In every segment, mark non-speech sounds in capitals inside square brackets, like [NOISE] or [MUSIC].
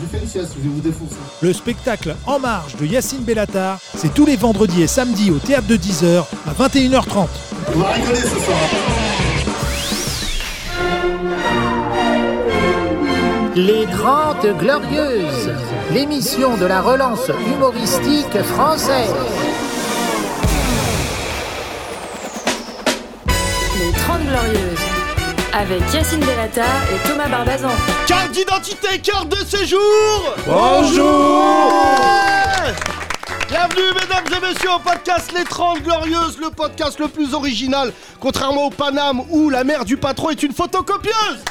J'ai fait une sieste, je vais vous défoncer. Le spectacle En Marche de Yacine Bellatar, c'est tous les vendredis et samedis au théâtre de 10h à 21h30. On va rigoler ce soir. Les Grandes Glorieuses, l'émission de la relance humoristique française. Les 30 Glorieuses, avec Yacine Delata et Thomas Barbazan. Carte d'identité, carte de séjour. Bonjour. Bienvenue mesdames et messieurs au podcast Les 30 Glorieuses, le podcast le plus original, contrairement au Paname où la mère du patron est une photocopieuse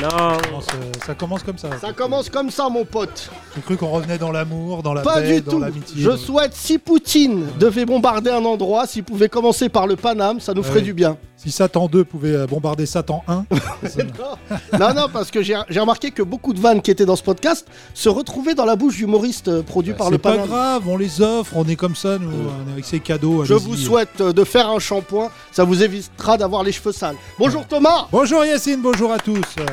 Ça commence, euh, ça commence comme ça. Ça commence comme ça mon pote. J'ai cru qu'on revenait dans l'amour, dans la Pas paix, du dans tout. l'amitié. Je souhaite si Poutine devait bombarder un endroit, s'il pouvait commencer par le Paname, ça nous ferait Ouais. du bien. Si Satan 2 pouvait euh, bombarder Satan 1, [LAUGHS] non, non, parce que j'ai j'ai remarqué que beaucoup de vannes qui étaient dans ce podcast se retrouvaient dans la bouche d'humoristes euh, produits par c'est le pas Paname. grave, on les offre, on est comme ça, nous, on est avec ces cadeaux. Je allez-y. vous souhaite euh, de faire un shampoing, ça vous évitera d'avoir les cheveux sales. Bonjour Thomas Bonjour Yacine, bonjour à tous. Euh,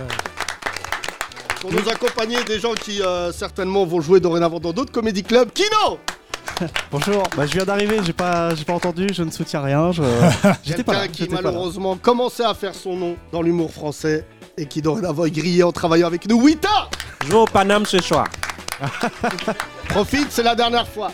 Pour nous accompagner des gens qui euh, certainement vont jouer dorénavant dans d'autres comédie clubs. Kino [LAUGHS] Bonjour, bah, je viens d'arriver, j'ai pas, j'ai pas entendu, je ne soutiens rien. Je... [LAUGHS] J'étais pas là. Quelqu'un qui j'étais pas là. malheureusement commençait à faire son nom dans l'humour français et qui dorénavant est grillé en travaillant avec nous. Wita Je vais au Paname ce soir. [LAUGHS] Profite, c'est la dernière fois.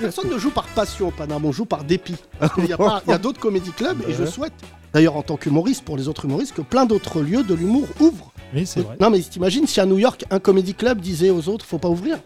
Personne ne joue par passion au Paname, on joue par dépit. Parce qu'il y a, pas- il y a d'autres comédie clubs et je souhaite, d'ailleurs en tant qu'humoriste, pour les autres humoristes, que plein d'autres lieux de l'humour ouvrent. Oui, c'est vrai. Non mais t'imagines si à New York, un comédie club disait aux autres, faut pas ouvrir?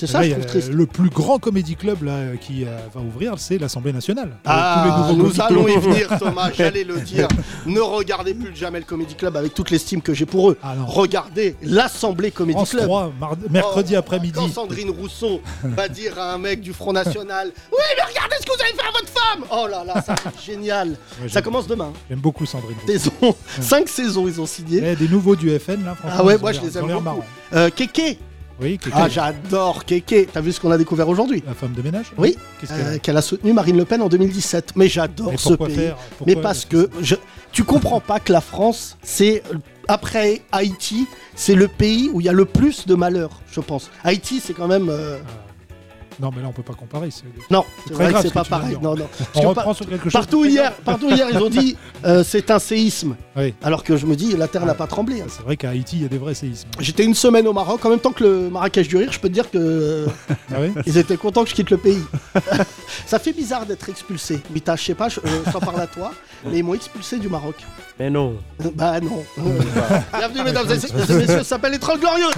C'est ça, Là, je trouve triste. Le plus grand comédie club là, euh, qui euh, va ouvrir, c'est l'Assemblée nationale. Ah, tous les nous allons y venir, Thomas, [LAUGHS] j'allais le dire. Ne regardez plus le Jamel Comedy Club avec toute l'estime que j'ai pour eux. Ah. Regardez l'Assemblée Comedy France Club. 3, mar- mercredi Oh, après-midi. Quand Sandrine Rousseau va dire à un mec du Front National Oui, mais regardez ce que vous avez fait à votre femme Oh là là, ça va être génial Ouais, Ça commence demain. J'aime beaucoup Sandrine. Saison, cinq saisons, ils ont signé. Eh, des nouveaux du FN là, franchement. Ah ouais, moi je les aime beaucoup. Euh, Kéké Oui, Kéké, Ah, j'adore Kéké T'as vu ce qu'on a découvert aujourd'hui? La femme de ménage? Oui, Qu'est-ce qu'elle a Euh, Qu'elle a soutenu Marine Le Pen en 2017. Mais j'adore ce pays. faire? Mais parce que je, tu comprends pas que la France, c'est après Haïti, c'est le pays où il y a le plus de malheur, je pense. Haïti, c'est quand même. euh, Non, mais là on peut pas comparer. c'est- Non, c'est vrai que c'est ce pas pareil. Non, non. On reprend par- sur quelque chose. partout hier, partout hier, ils ont dit euh, c'est un séisme. Oui. Alors que je me dis la terre Ah. n'a pas tremblé. hein. C'est vrai qu'à Haïti il y a des vrais séismes. J'étais une semaine au Maroc, en même temps que le Marrakech du rire, je peux te dire que Ah oui [LAUGHS] ils étaient contents que je quitte le pays. [LAUGHS] Ça fait bizarre d'être expulsé. Mita, je sais pas, je, euh, j'en parle à toi, mais ils m'ont expulsé du Maroc. Mais non. Bah non. [LAUGHS] Bienvenue mesdames et messieurs, ça s'appelle les Trolls Glorieux.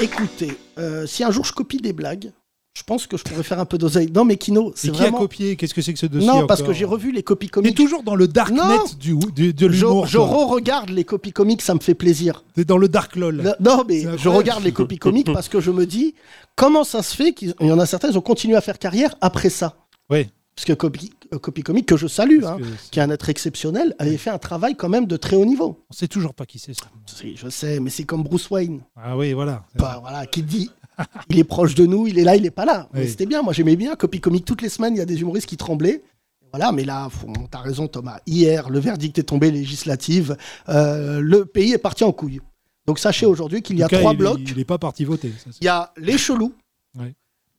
Écoutez, euh, si un jour je copie des blagues, je pense que je pourrais faire un peu d'oseille. Non mais Kino, c'est qui vraiment... a copié? Qu'est-ce que c'est que ce dossier Non, parce encore que j'ai revu les copies T'es comiques. toujours dans le darknet Non. du, du- de Je, l'humour. je toi. re-regarde les copies comiques, ça me fait plaisir. T'es dans le dark lol. Non, mais je regarde les copies comiques parce que je me dis comment ça se fait qu'il y en a certains, ils ont continué à faire carrière après ça. Oui. Parce que copie, euh, copie comique que je salue, hein, que qui est un être exceptionnel, avait fait un travail quand même de très haut niveau. On sait toujours pas qui c'est. je sais, mais c'est comme Bruce Wayne. Ah oui, voilà. Bah, voilà, qui dit il est proche de nous, il est là, il est pas là. Oui. C'était bien, moi j'aimais bien. Copie comique, toutes les semaines, il y a des humoristes qui tremblaient. Voilà, mais là, t'as raison Thomas. Hier, le verdict est tombé législative. Euh, le pays est parti en couille. Donc sachez aujourd'hui qu'il y a cas, trois il blocs. Il est pas parti voter. ça, Il y a les chelous,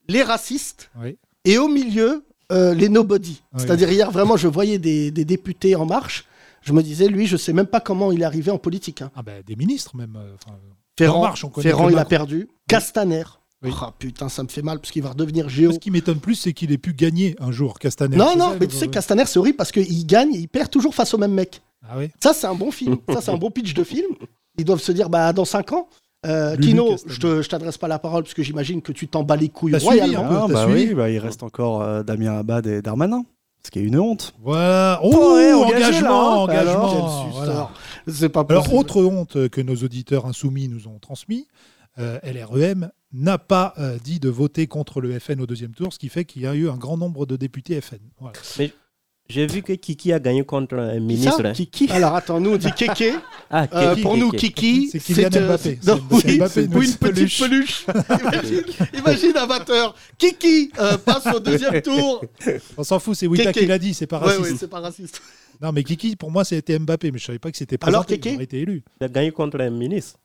les racistes, Oui. et au milieu, euh, les nobody. Ouais. C'est-à-dire, hier, vraiment, je voyais des, des députés en marche. Je me disais, lui, je sais même pas comment il est arrivé en politique. hein. Ah ben des ministres même. euh, enfin, Ferrand, En Marche, on connaît Ferrand que il a Macron. perdu. Castaner. Oui. Ah, putain, ça me fait mal parce qu'il va redevenir géo. Ce qui m'étonne plus, c'est qu'il ait pu gagner un jour, Castaner. Non, C'est non, ça, mais le- tu sais, Castaner, c'est horrible parce qu'il gagne et il perd toujours face au même mec. Ah oui Ça, c'est un bon film. Ça, c'est un bon pitch de film. Ils doivent se dire, bah, dans 5 ans, euh, Kino, Castaner. je t'adresse pas la parole parce que j'imagine que tu t'en bats les couilles suivi, royalement. hein peu, Ah, t'as bah suivi oui, bah, il reste encore euh, Damien Abad et Darmanin. Ce qui est une honte. Voilà. Oh, Ouais, engagement, là, hein. engagement. Voilà. C'est pas Alors, autre honte que nos auditeurs insoumis nous ont transmis, euh, LREM n'a pas euh, dit de voter contre le FN au deuxième tour, ce qui fait qu'il y a eu un grand nombre de députés FN. Voilà. J'ai vu que Kiki a gagné contre un ministre. hein. Kiki [LAUGHS] Alors attends, nous on dit Kéké. Ah, Euh, Kiki, pour nous, Kiki. C'est Kylian euh, Mbappé. c'est- non, oui, Mbappé, une c'est petite peluche. [LAUGHS] imagine, imagine un batteur. Kiki euh, passe au deuxième [LAUGHS] tour. On s'en fout, c'est Wita Kéké. qui l'a dit, c'est pas raciste. ouais, c'est pas raciste. Non, mais Kiki, pour moi, c'était Mbappé, mais je savais pas que c'était Alors, présenté. Kiki Il aurait été élu. Il a gagné contre un ministre.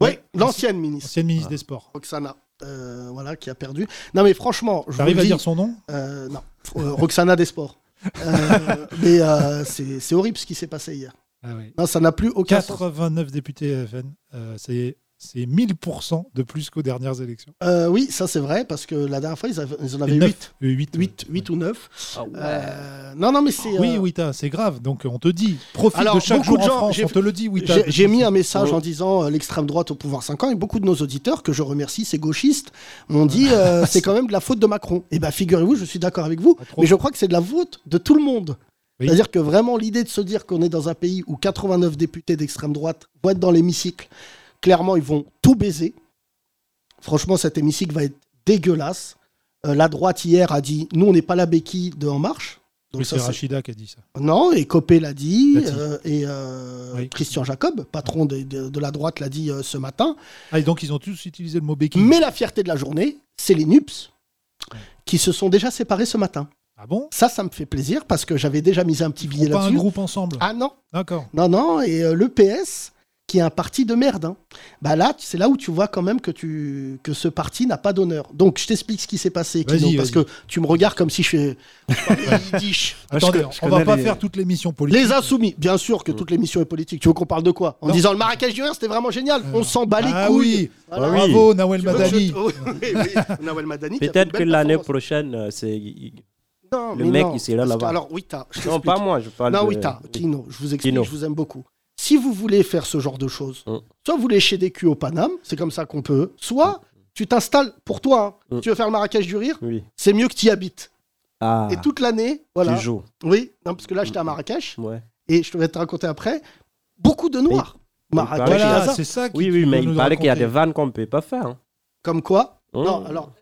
Oui, Ouais. l'ancienne ministre, Ancienne ministre des Sports. Roxana, euh, voilà, qui a perdu. Non, mais franchement, je le à dire son nom euh, non, Euh, Roxana des Sports. Euh, mais euh, c'est horrible ce qui s'est passé hier. ah, oui. Non, ça n'a plus aucun sens. 89 députés FN. euh, c'est c'est 1000% de plus qu'aux dernières élections. Euh, oui, ça c'est vrai, parce que la dernière fois, ils, avaient- ils en avaient Neuf. 8. Euh, huit, 8, ouais. 8 ou 9. Ah ouais. Euh, non, non, mais c'est. Oui, euh, Wita, c'est grave. Donc on te dit, profite Alors, de chaque beaucoup jour de en gens- France, j'ai- on te le dit, Wita. J'ai- mis un message Oh. en disant euh, l'extrême droite au pouvoir 5 ans et beaucoup de nos auditeurs, que je remercie, ces gauchistes, m'ont dit euh, [LAUGHS] c'est quand même de la faute de Macron. Et bien figurez-vous, je suis d'accord avec vous, trop. mais je crois que c'est de la faute de tout le monde. Oui. C'est-à-dire que vraiment l'idée de se dire qu'on est dans un pays où 89 députés d'extrême droite vont être dans l'hémicycle, clairement ils vont tout baiser. Franchement, cet hémicycle va être dégueulasse. Euh, la droite hier a dit nous on n'est pas la béquille de En Marche. Donc Oui, ça, c'est Rachida qui a dit ça. non, et Copé l'a dit, euh, et euh, Oui. Christian Jacob, patron de, de- de la droite, l'a dit ce matin. Ah, et donc ils ont tous utilisé le mot béquille. Mais la fierté de la journée, c'est les NUPS qui se sont déjà séparés ce matin. Ah bon? Ça, ça me fait plaisir parce que j'avais déjà mis un petit billet font pas un là-dessus. groupe ensemble. Ah non, D'accord. non, non, et euh, le PS, qui est un parti de merde, hein. bah là, c'est là où tu vois quand même que, tu, que ce parti n'a pas d'honneur. Donc, je t'explique ce qui s'est passé, Vas-y, Kino, parce que tu me regardes comme si je fais... [LAUGHS] Yiddish. Ah, Attendez, je on va pas les- faire toute l'émission politique. Les insoumis, bien sûr que toute l'émission est politique. Tu veux qu'on parle de quoi? En Non. disant le Marrakech du c'était vraiment génial. On s'en bat les Ah couilles. oui, Voilà. Ah oui. bravo Nawel Madani. je- Oui, oui, oui. [LAUGHS] Nawel Madani. Peut-être que l'année prochaine, euh, c'est. Non, le mec, non, il sera parce que- là-bas. Alors, Wita, je Non, pas moi, je parle Non, de. Wita, Kino, je vous explique, Kino. je vous aime beaucoup. Si vous voulez faire ce genre de choses, Mm. soit vous léchez des culs au Paname, c'est comme ça qu'on peut, soit tu t'installes pour toi. hein. Mm. Tu veux faire le Marrakech du Rire, Oui. c'est mieux que tu y habites. Ah, Et toute l'année, voilà. tu joues. Oui, non, parce que là, j'étais à Marrakech, Ouais. et je te vais te raconter après, beaucoup de noirs. Marrakech. Voilà, c'est ça. qui- Oui, oui, mais il nous paraît qu'il y a des vannes qu'on ne peut pas faire. hein. Comme quoi? Non, alors.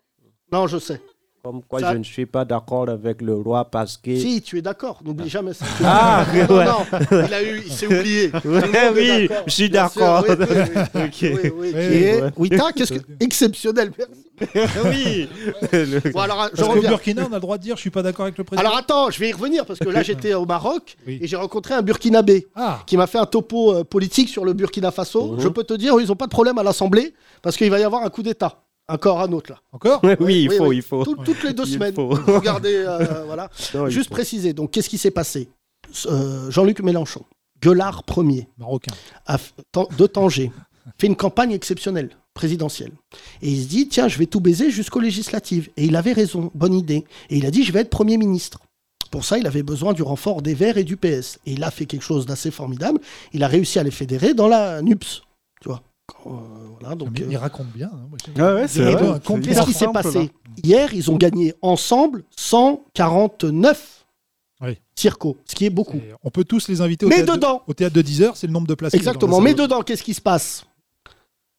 Non, je sais. Comme quoi Ça- je ne suis pas d'accord avec le roi parce que. Si, tu es d'accord, n'oublie jamais ça. Ah, non, [LAUGHS] ouais. non, il a eu, il s'est oublié. [LAUGHS] Est oui, je suis d'accord. Oui, oui, oui. [LAUGHS] Ok. Oui, oui, Oui, qui est- ouais. oui, t'as, qu'est-ce que. Exceptionnel, merci. oui. Le- Bon, alors, je Parce reviens. Burkina, on a le droit de dire je suis pas d'accord avec le président. Alors, attends, je vais y revenir parce que là, j'étais au Maroc Oui. et j'ai rencontré un Burkinabé Ah, qui m'a fait un topo euh, politique sur le Burkina Faso. Mhm. Je peux te dire, ils n'ont pas de problème à l'Assemblée parce qu'il va y avoir un coup d'État. Encore un autre, là. encore oui, il Oui, faut, oui. il faut. Tout- toutes les deux Il semaines. faut. Regardez, euh, [LAUGHS] voilà. Non, Juste préciser, donc, qu'est-ce qui s'est passé? Euh, Jean-Luc Mélenchon, gueulard premier, Marocain. a de Tanger, [LAUGHS] fait une campagne exceptionnelle, présidentielle. Et il se dit, tiens, je vais tout baiser jusqu'aux législatives. Et il avait raison, bonne idée. Et il a dit, je vais être Premier ministre. Pour ça, il avait besoin du renfort des Verts et du PS. Et il a fait quelque chose d'assez formidable. Il a réussi à les fédérer dans la NUPS. Tu vois voilà, donc, Mais euh, il raconte bien. hein, moi, Ah ouais, Qu'est-ce qui s'est passé là. Hier, ils ont gagné ensemble 149 Oui. circos, ce qui est beaucoup. Et On peut tous les inviter au, Mais théâtre, de, dedans, au théâtre de 10 heures, c'est le nombre de places. exactement, mais dedans, qu'est-ce qui se passe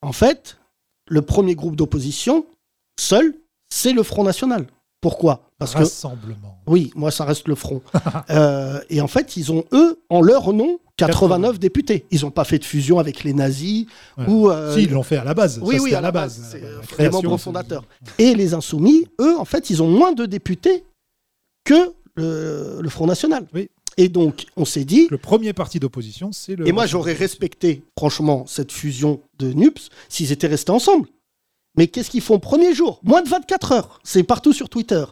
En fait, le premier groupe d'opposition, seul, c'est le Front National. Pourquoi Parce que, oui, moi, ça reste le Front. [LAUGHS] Euh, et en fait, ils ont, eux, en leur nom, 89 députés. Ils n'ont pas fait de fusion avec les nazis Ouais. ou... euh, Si, ils l'ont fait à la base. Oui, Ça, oui, à la base. la C'est les membres fondateurs. Et les Insoumis, eux, en fait, ils ont moins de députés que le, le Front National. Oui. Et donc, on s'est dit, Le premier parti d'opposition, c'est le. et moi j'aurais respecté, franchement, cette fusion de NUPS s'ils étaient restés ensemble. Mais qu'est-ce qu'ils font premier jour? Moins de 24 heures. C'est partout sur Twitter.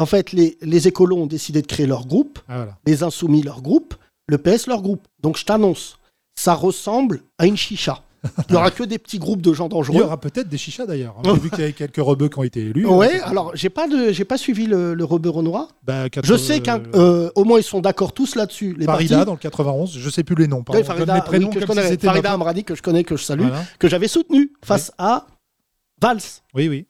En fait, les, les écolos ont décidé de créer leur groupe, Ah, voilà. les Insoumis leur groupe, le PS leur groupe. Donc je t'annonce, ça ressemble à une chicha. [LAUGHS] Il n'y aura que des petits groupes de gens Il y dangereux. aura peut-être des chichas d'ailleurs. hein. J'ai vu qu'il y avait quelques rebeux qui ont été élus. Ouais, Euh, alors j'ai pas de, j'ai pas suivi le, le rebeu renoir. bah, Je sais qu'au euh, moins ils sont d'accord tous là-dessus. Les Farida dans le 91, je sais plus les noms. Oui, Farida, les prénoms oui, que je si connais. c'était Farida Amrani que je connais, que je salue, Voilà. que j'avais soutenu face à Valls. Oui, oui.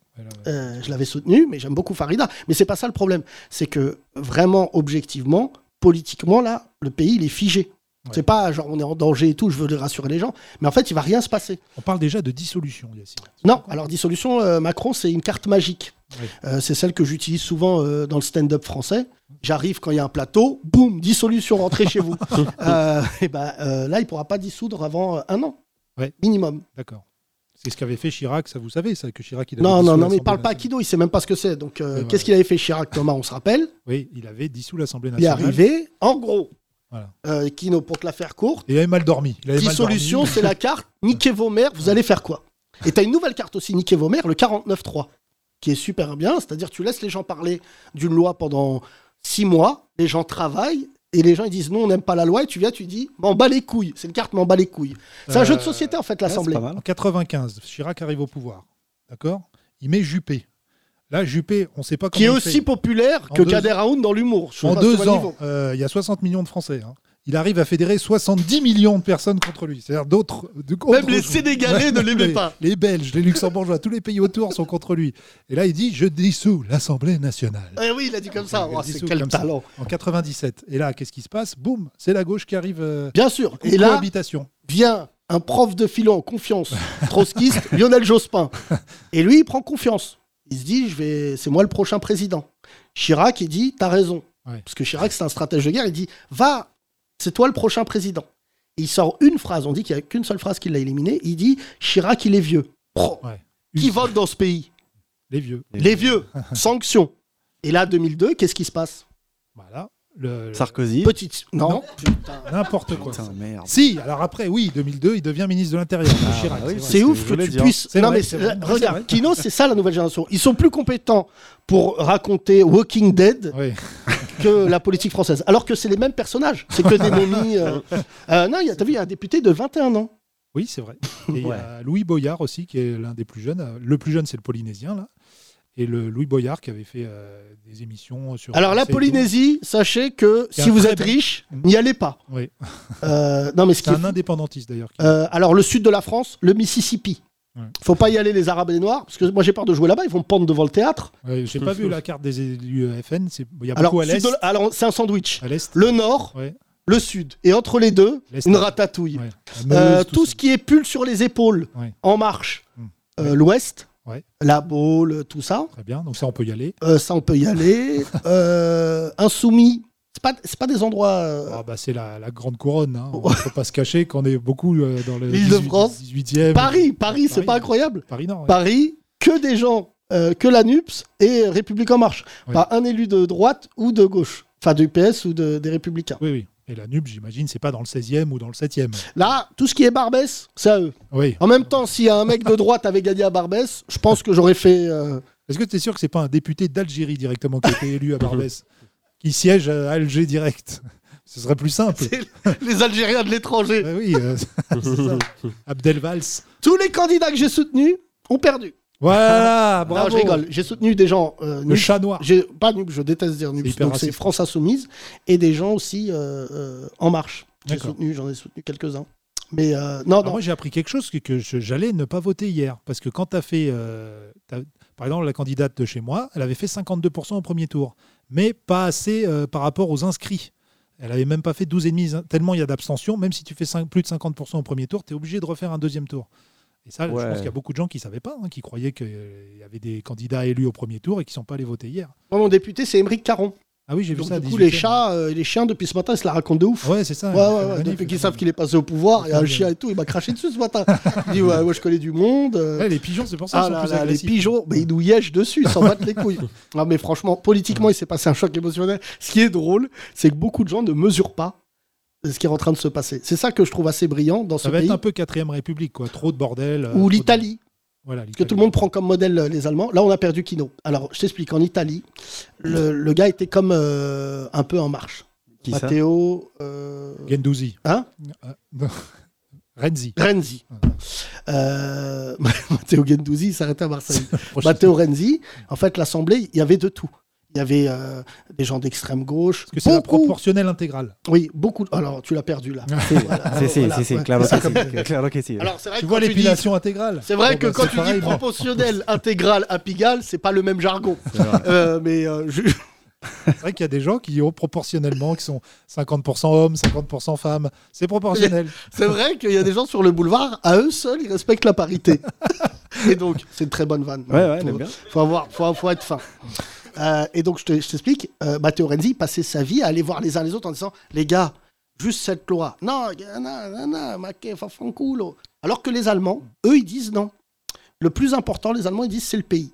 Euh, je l'avais soutenu, mais j'aime beaucoup Farida. Mais c'est pas ça le problème. C'est que vraiment, objectivement, politiquement, là, le pays, il est figé. Ouais. C'est pas genre on est en danger et tout, je veux rassurer les gens. Mais en fait, il va rien se passer. On parle déjà de dissolution, Yacine. Non, alors dissolution, euh, Macron, c'est une carte magique. Oui. Euh, c'est celle que j'utilise souvent euh, dans le stand-up français. J'arrive quand il y a un plateau, boum, dissolution, rentrez chez vous. [LAUGHS] Et [LAUGHS] ben euh, là, il pourra pas dissoudre avant un an, Ouais. minimum. D'accord. C'est ce qu'avait fait Chirac, ça vous savez, ça, que Chirac il avait Non, non, non, mais il parle pas à nationale. Kido, il sait même pas ce que c'est. Donc, euh, qu'est-ce qu'il avait fait Chirac, Thomas On se rappelle? Oui, il avait dissous l'Assemblée Il est nationale. arrivé. En gros, Voilà. Euh, Kino, pour te la faire courte, Et il avait mal dormi. Il avait mal dissolution, c'est la carte. [LAUGHS] Niquez vos mères, vous allez faire quoi? Et t'as une nouvelle carte aussi, niquez vos mères, le 49.3, qui est super bien. C'est-à-dire, tu laisses les gens parler d'une loi pendant six mois, les gens travaillent. Et les gens ils disent non, on n'aime pas la loi, et tu viens, tu dis m'en bats les couilles. C'est une carte m'en bats les couilles. C'est un Euh, jeu de société en fait, l'Assemblée. En 95, Chirac arrive au pouvoir. D'accord? Il met Juppé. Là, Juppé, on ne sait pas comment qui est il aussi fait. populaire En que deux- Kader Aoun dans l'humour. En deux ans, niveau. euh, il y a 60 millions de Français. hein. Il arrive à fédérer 70 millions de personnes contre lui. C'est-à-dire d'autres. Même les Sénégalais ne [LAUGHS] l'aimaient pas. Les Belges, les Luxembourgeois, tous les pays autour sont contre lui. Et là, il dit Je dissous l'Assemblée nationale. Eh oui, il a dit comme ça. Oh, c'est quel comme ça. talent. En 97. Et là, qu'est-ce qui se passe? Boum C'est la gauche qui arrive. euh, Bien sûr. Et là, cohabitation. vient un prof de philo en confiance, trotskiste, [LAUGHS] Lionel Jospin. Et lui, il prend confiance. Il se dit, je vais, c'est moi le prochain président. Chirac, il dit, t'as raison. Ouais. Parce que Chirac, c'est un stratège de guerre. Il dit, va, c'est toi le prochain président. Et il sort une phrase. On dit qu'il n'y a qu'une seule phrase qui l'a éliminé. Il dit, Chirac, il est vieux. Ouais. qui vote dans ce pays Les vieux. Les vieux. Sanction. Et là, 2002, qu'est-ce qui se passe? Voilà. Le- Sarkozy. Petite. Non. N'importe quoi. Putain, merde. Si, alors après, oui, 2002, il devient ministre de l'Intérieur. Ah, Chirac, oui, c'est ouf que que tu dire. puisses. Non, vrai, mais vrai. Regarde. Kino, c'est ça la nouvelle génération. Ils sont plus compétents pour raconter Walking Dead Oui. [LAUGHS] que la politique française. Alors que c'est les mêmes personnages. C'est que des momies. euh. [LAUGHS] Euh, non, il y a- t'as vu, il y a un député de 21 ans. Oui, c'est vrai. Et il y a Louis Boyard aussi, qui est l'un des plus jeunes. Le plus jeune, c'est le Polynésien, là. Et le Louis Boyard qui avait fait euh, des émissions sur. Alors la. Polynésie, sachez que si vous êtes riche, Mm. n'y allez pas. Oui. Euh, non, mais ce qui C'est est un indépendantiste d'ailleurs. qui- Euh, alors, le sud de la France, le Mississippi. Ouais. Faut pas y aller, les Arabes et les Noirs, parce que moi j'ai peur de jouer là-bas, ils vont me pendre devant le théâtre. Ouais, J'ai pas vu la carte des élus euh, FN. c'est- Il y a Alors, beaucoup à l'est. alors, c'est un sandwich. À l'est. Le nord, Ouais, le sud. Et entre les deux, une ratatouille. ouais. Euh, tout ce qui est pull sur les épaules, Ouais. en marche. Mm. Euh, L'ouest, Ouais. la Baule, tout ça. Très bien. Donc ça, on peut y aller. Euh, ça, on peut y aller. [LAUGHS] Euh, insoumis, c'est pas, pas des endroits. euh, Ah, bah, c'est la, la grande couronne. Hein. On ne peut pas se cacher qu'on est beaucoup euh, dans le L'Île-de-France. 18e. Paris, Paris, c'est Paris. pas incroyable. Paris ouais. Paris, que des gens, euh, que la NUPS et République en marche. Oui. Pas un élu de droite ou de gauche. Enfin, du PS ou de- des Républicains. Oui, oui. Et la NUP, j'imagine, c'est pas dans le 16e ou dans le 7e. Là, tout ce qui est Barbès, c'est à eux. Oui. En même temps, a un mec de droite avait gagné à Barbès, je pense que j'aurais fait. euh, Est-ce que tu es sûr que c'est pas un député d'Algérie directement qui a été élu à Barbès [LAUGHS] qui siège à Alger direct Ce serait plus simple. Les Algériens de l'étranger. Ouais, oui, euh, [LAUGHS] ça. [LAUGHS] Abdel Valls. Tous les candidats que j'ai soutenus ont perdu. Voilà, [LAUGHS] Non, bravo. je rigole. J'ai soutenu des gens. euh, Le chat noir. Pas NUP, je déteste dire hyper Donc c'est. France Insoumise et des gens aussi euh, euh, en marche. J'ai soutenu, j'en ai soutenu quelques-uns. Mais euh, non, non. moi, j'ai appris quelque chose que, j'allais ne pas voter hier. Parce que quand tu as fait. par exemple, la candidate de chez moi, elle avait fait 52% au premier tour. Mais pas assez par rapport aux inscrits. Elle avait même pas fait 12,5, tellement il y a d'abstention. Même si tu fais plus de 50% au premier tour, tu es obligé de refaire un deuxième tour. Et ça, je Ouais. pense qu'il y a beaucoup de gens qui ne savaient pas, hein, qui croyaient qu'il y avait des candidats élus au premier tour et qui ne sont pas allés voter hier. Moi, mon député, c'est Émeric Caron. Ah oui, j'ai vu ça. du coup, 18e. les chats euh, et les chiens, depuis ce matin, ils se la racontent de ouf. Ouais, c'est ça. Ouais, ouais, Depuis qu'ils savent qu'il est passé au pouvoir, il y a un chien et tout, il m'a craché dessus ce matin. Il dit Ouais, moi je connais du monde. euh, les pigeons, c'est pour ça Ah sont là plus là, les pigeons, mais ils nous yèchent dessus, ils s'en battent les couilles. [LAUGHS] Non, mais franchement, politiquement, il s'est passé un choc émotionnel. Ce qui est drôle, c'est que beaucoup de gens ne mesurent pas ce qui est en train de se passer. C'est ça que je trouve assez brillant dans ce Ça va pays. être un peu quatrième république, quoi. Trop de bordel. euh, Ou de- l'Italie, Voilà, que tout le monde prend comme modèle euh, les Allemands. Là, on a perdu Kino. Alors, je t'explique. En Italie, le, le gars était comme euh, un peu en marche. Qui Matteo. euh, Gendouzi. Hein? Euh. [LAUGHS] Renzi. Renzi. Euh, [LAUGHS] Matteo Gendouzi, il s'arrêtait à Marseille. [LAUGHS] Matteo Renzi, en fait, l'Assemblée, il y avait de tout. Il y avait euh, des gens d'extrême gauche. Parce que c'est la beaucoup- proportionnelle intégrale. Oui, beaucoup. Alors, tu l'as perdu là. [LAUGHS] Voilà, si, si, voilà, si, si, ouais. clairement C'est que comme- si, clairement que si. Alors, c'est vrai Tu que vois quand tu dis- l'épilation intégrale C'est vrai Bon, que bah, quand c'est tu pareil, dis moi. proportionnel, intégral, apigal, c'est pas le même jargon. [LAUGHS] Euh, mais euh, je- C'est vrai qu'il y a des gens qui ont proportionnellement, qui sont 50% hommes, 50% femmes. C'est proportionnel. [LAUGHS] c'est vrai qu'il y a des gens sur le boulevard, à eux seuls, ils respectent la parité. Et donc, c'est une très bonne vanne. Ouais, ouais, faut, j'aime bien. faut avoir, faut, faut être fin. Euh, et donc, je te- t'explique, euh, Matteo Renzi passait sa vie à aller voir les uns les autres en disant Les gars, juste cette loi. Non, non, non, non. Alors que les Allemands, eux, ils disent non. Le plus important, les Allemands, ils disent c'est le pays.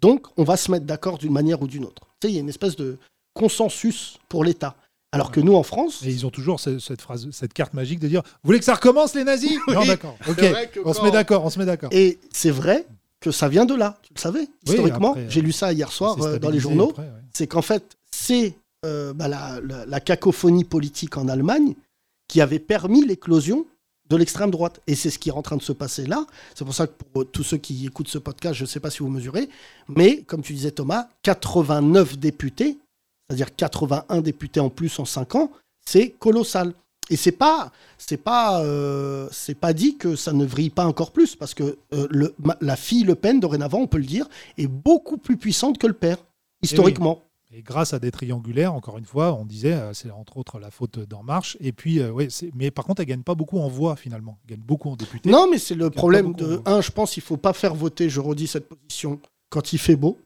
Donc, on va se mettre d'accord d'une manière ou d'une autre. Tu sais, il y a une espèce de consensus pour l'État. Alors que nous, en France, Et ils ont toujours ce- cette phrase, cette carte magique de dire Vous voulez que ça recommence, les nazis? Non, Oui, d'accord. Ok, on se met d'accord, on se met d'accord. et c'est vrai que ça vient de là, tu le savais, historiquement. J'ai lu ça hier soir euh, dans les journaux. ouais. c'est qu'en fait, c'est euh, bah, la, la- la cacophonie politique en Allemagne qui avait permis l'éclosion de l'extrême droite. Et c'est ce qui est en train de se passer là. C'est pour ça que pour tous ceux qui écoutent ce podcast, je ne sais pas si vous mesurez, mais comme tu disais Thomas, 89 députés, c'est-à-dire 81 députés en plus en 5 ans, c'est colossal. Et c'est pas, c'est pas, euh, c'est pas dit que ça ne vrille pas encore plus, parce que euh, le, ma- la fille Le Pen, dorénavant, on peut le dire, est beaucoup plus puissante que le père, historiquement. Et grâce à des triangulaires, encore une fois, on disait, euh, c'est entre autres la faute d'En Marche. Et puis, ouais, mais par contre, elle gagne pas beaucoup en voix finalement. Elle gagne beaucoup en députés. Non, mais c'est le problème de un. Je pense qu'il faut pas faire voter. Je redis cette position quand il fait beau.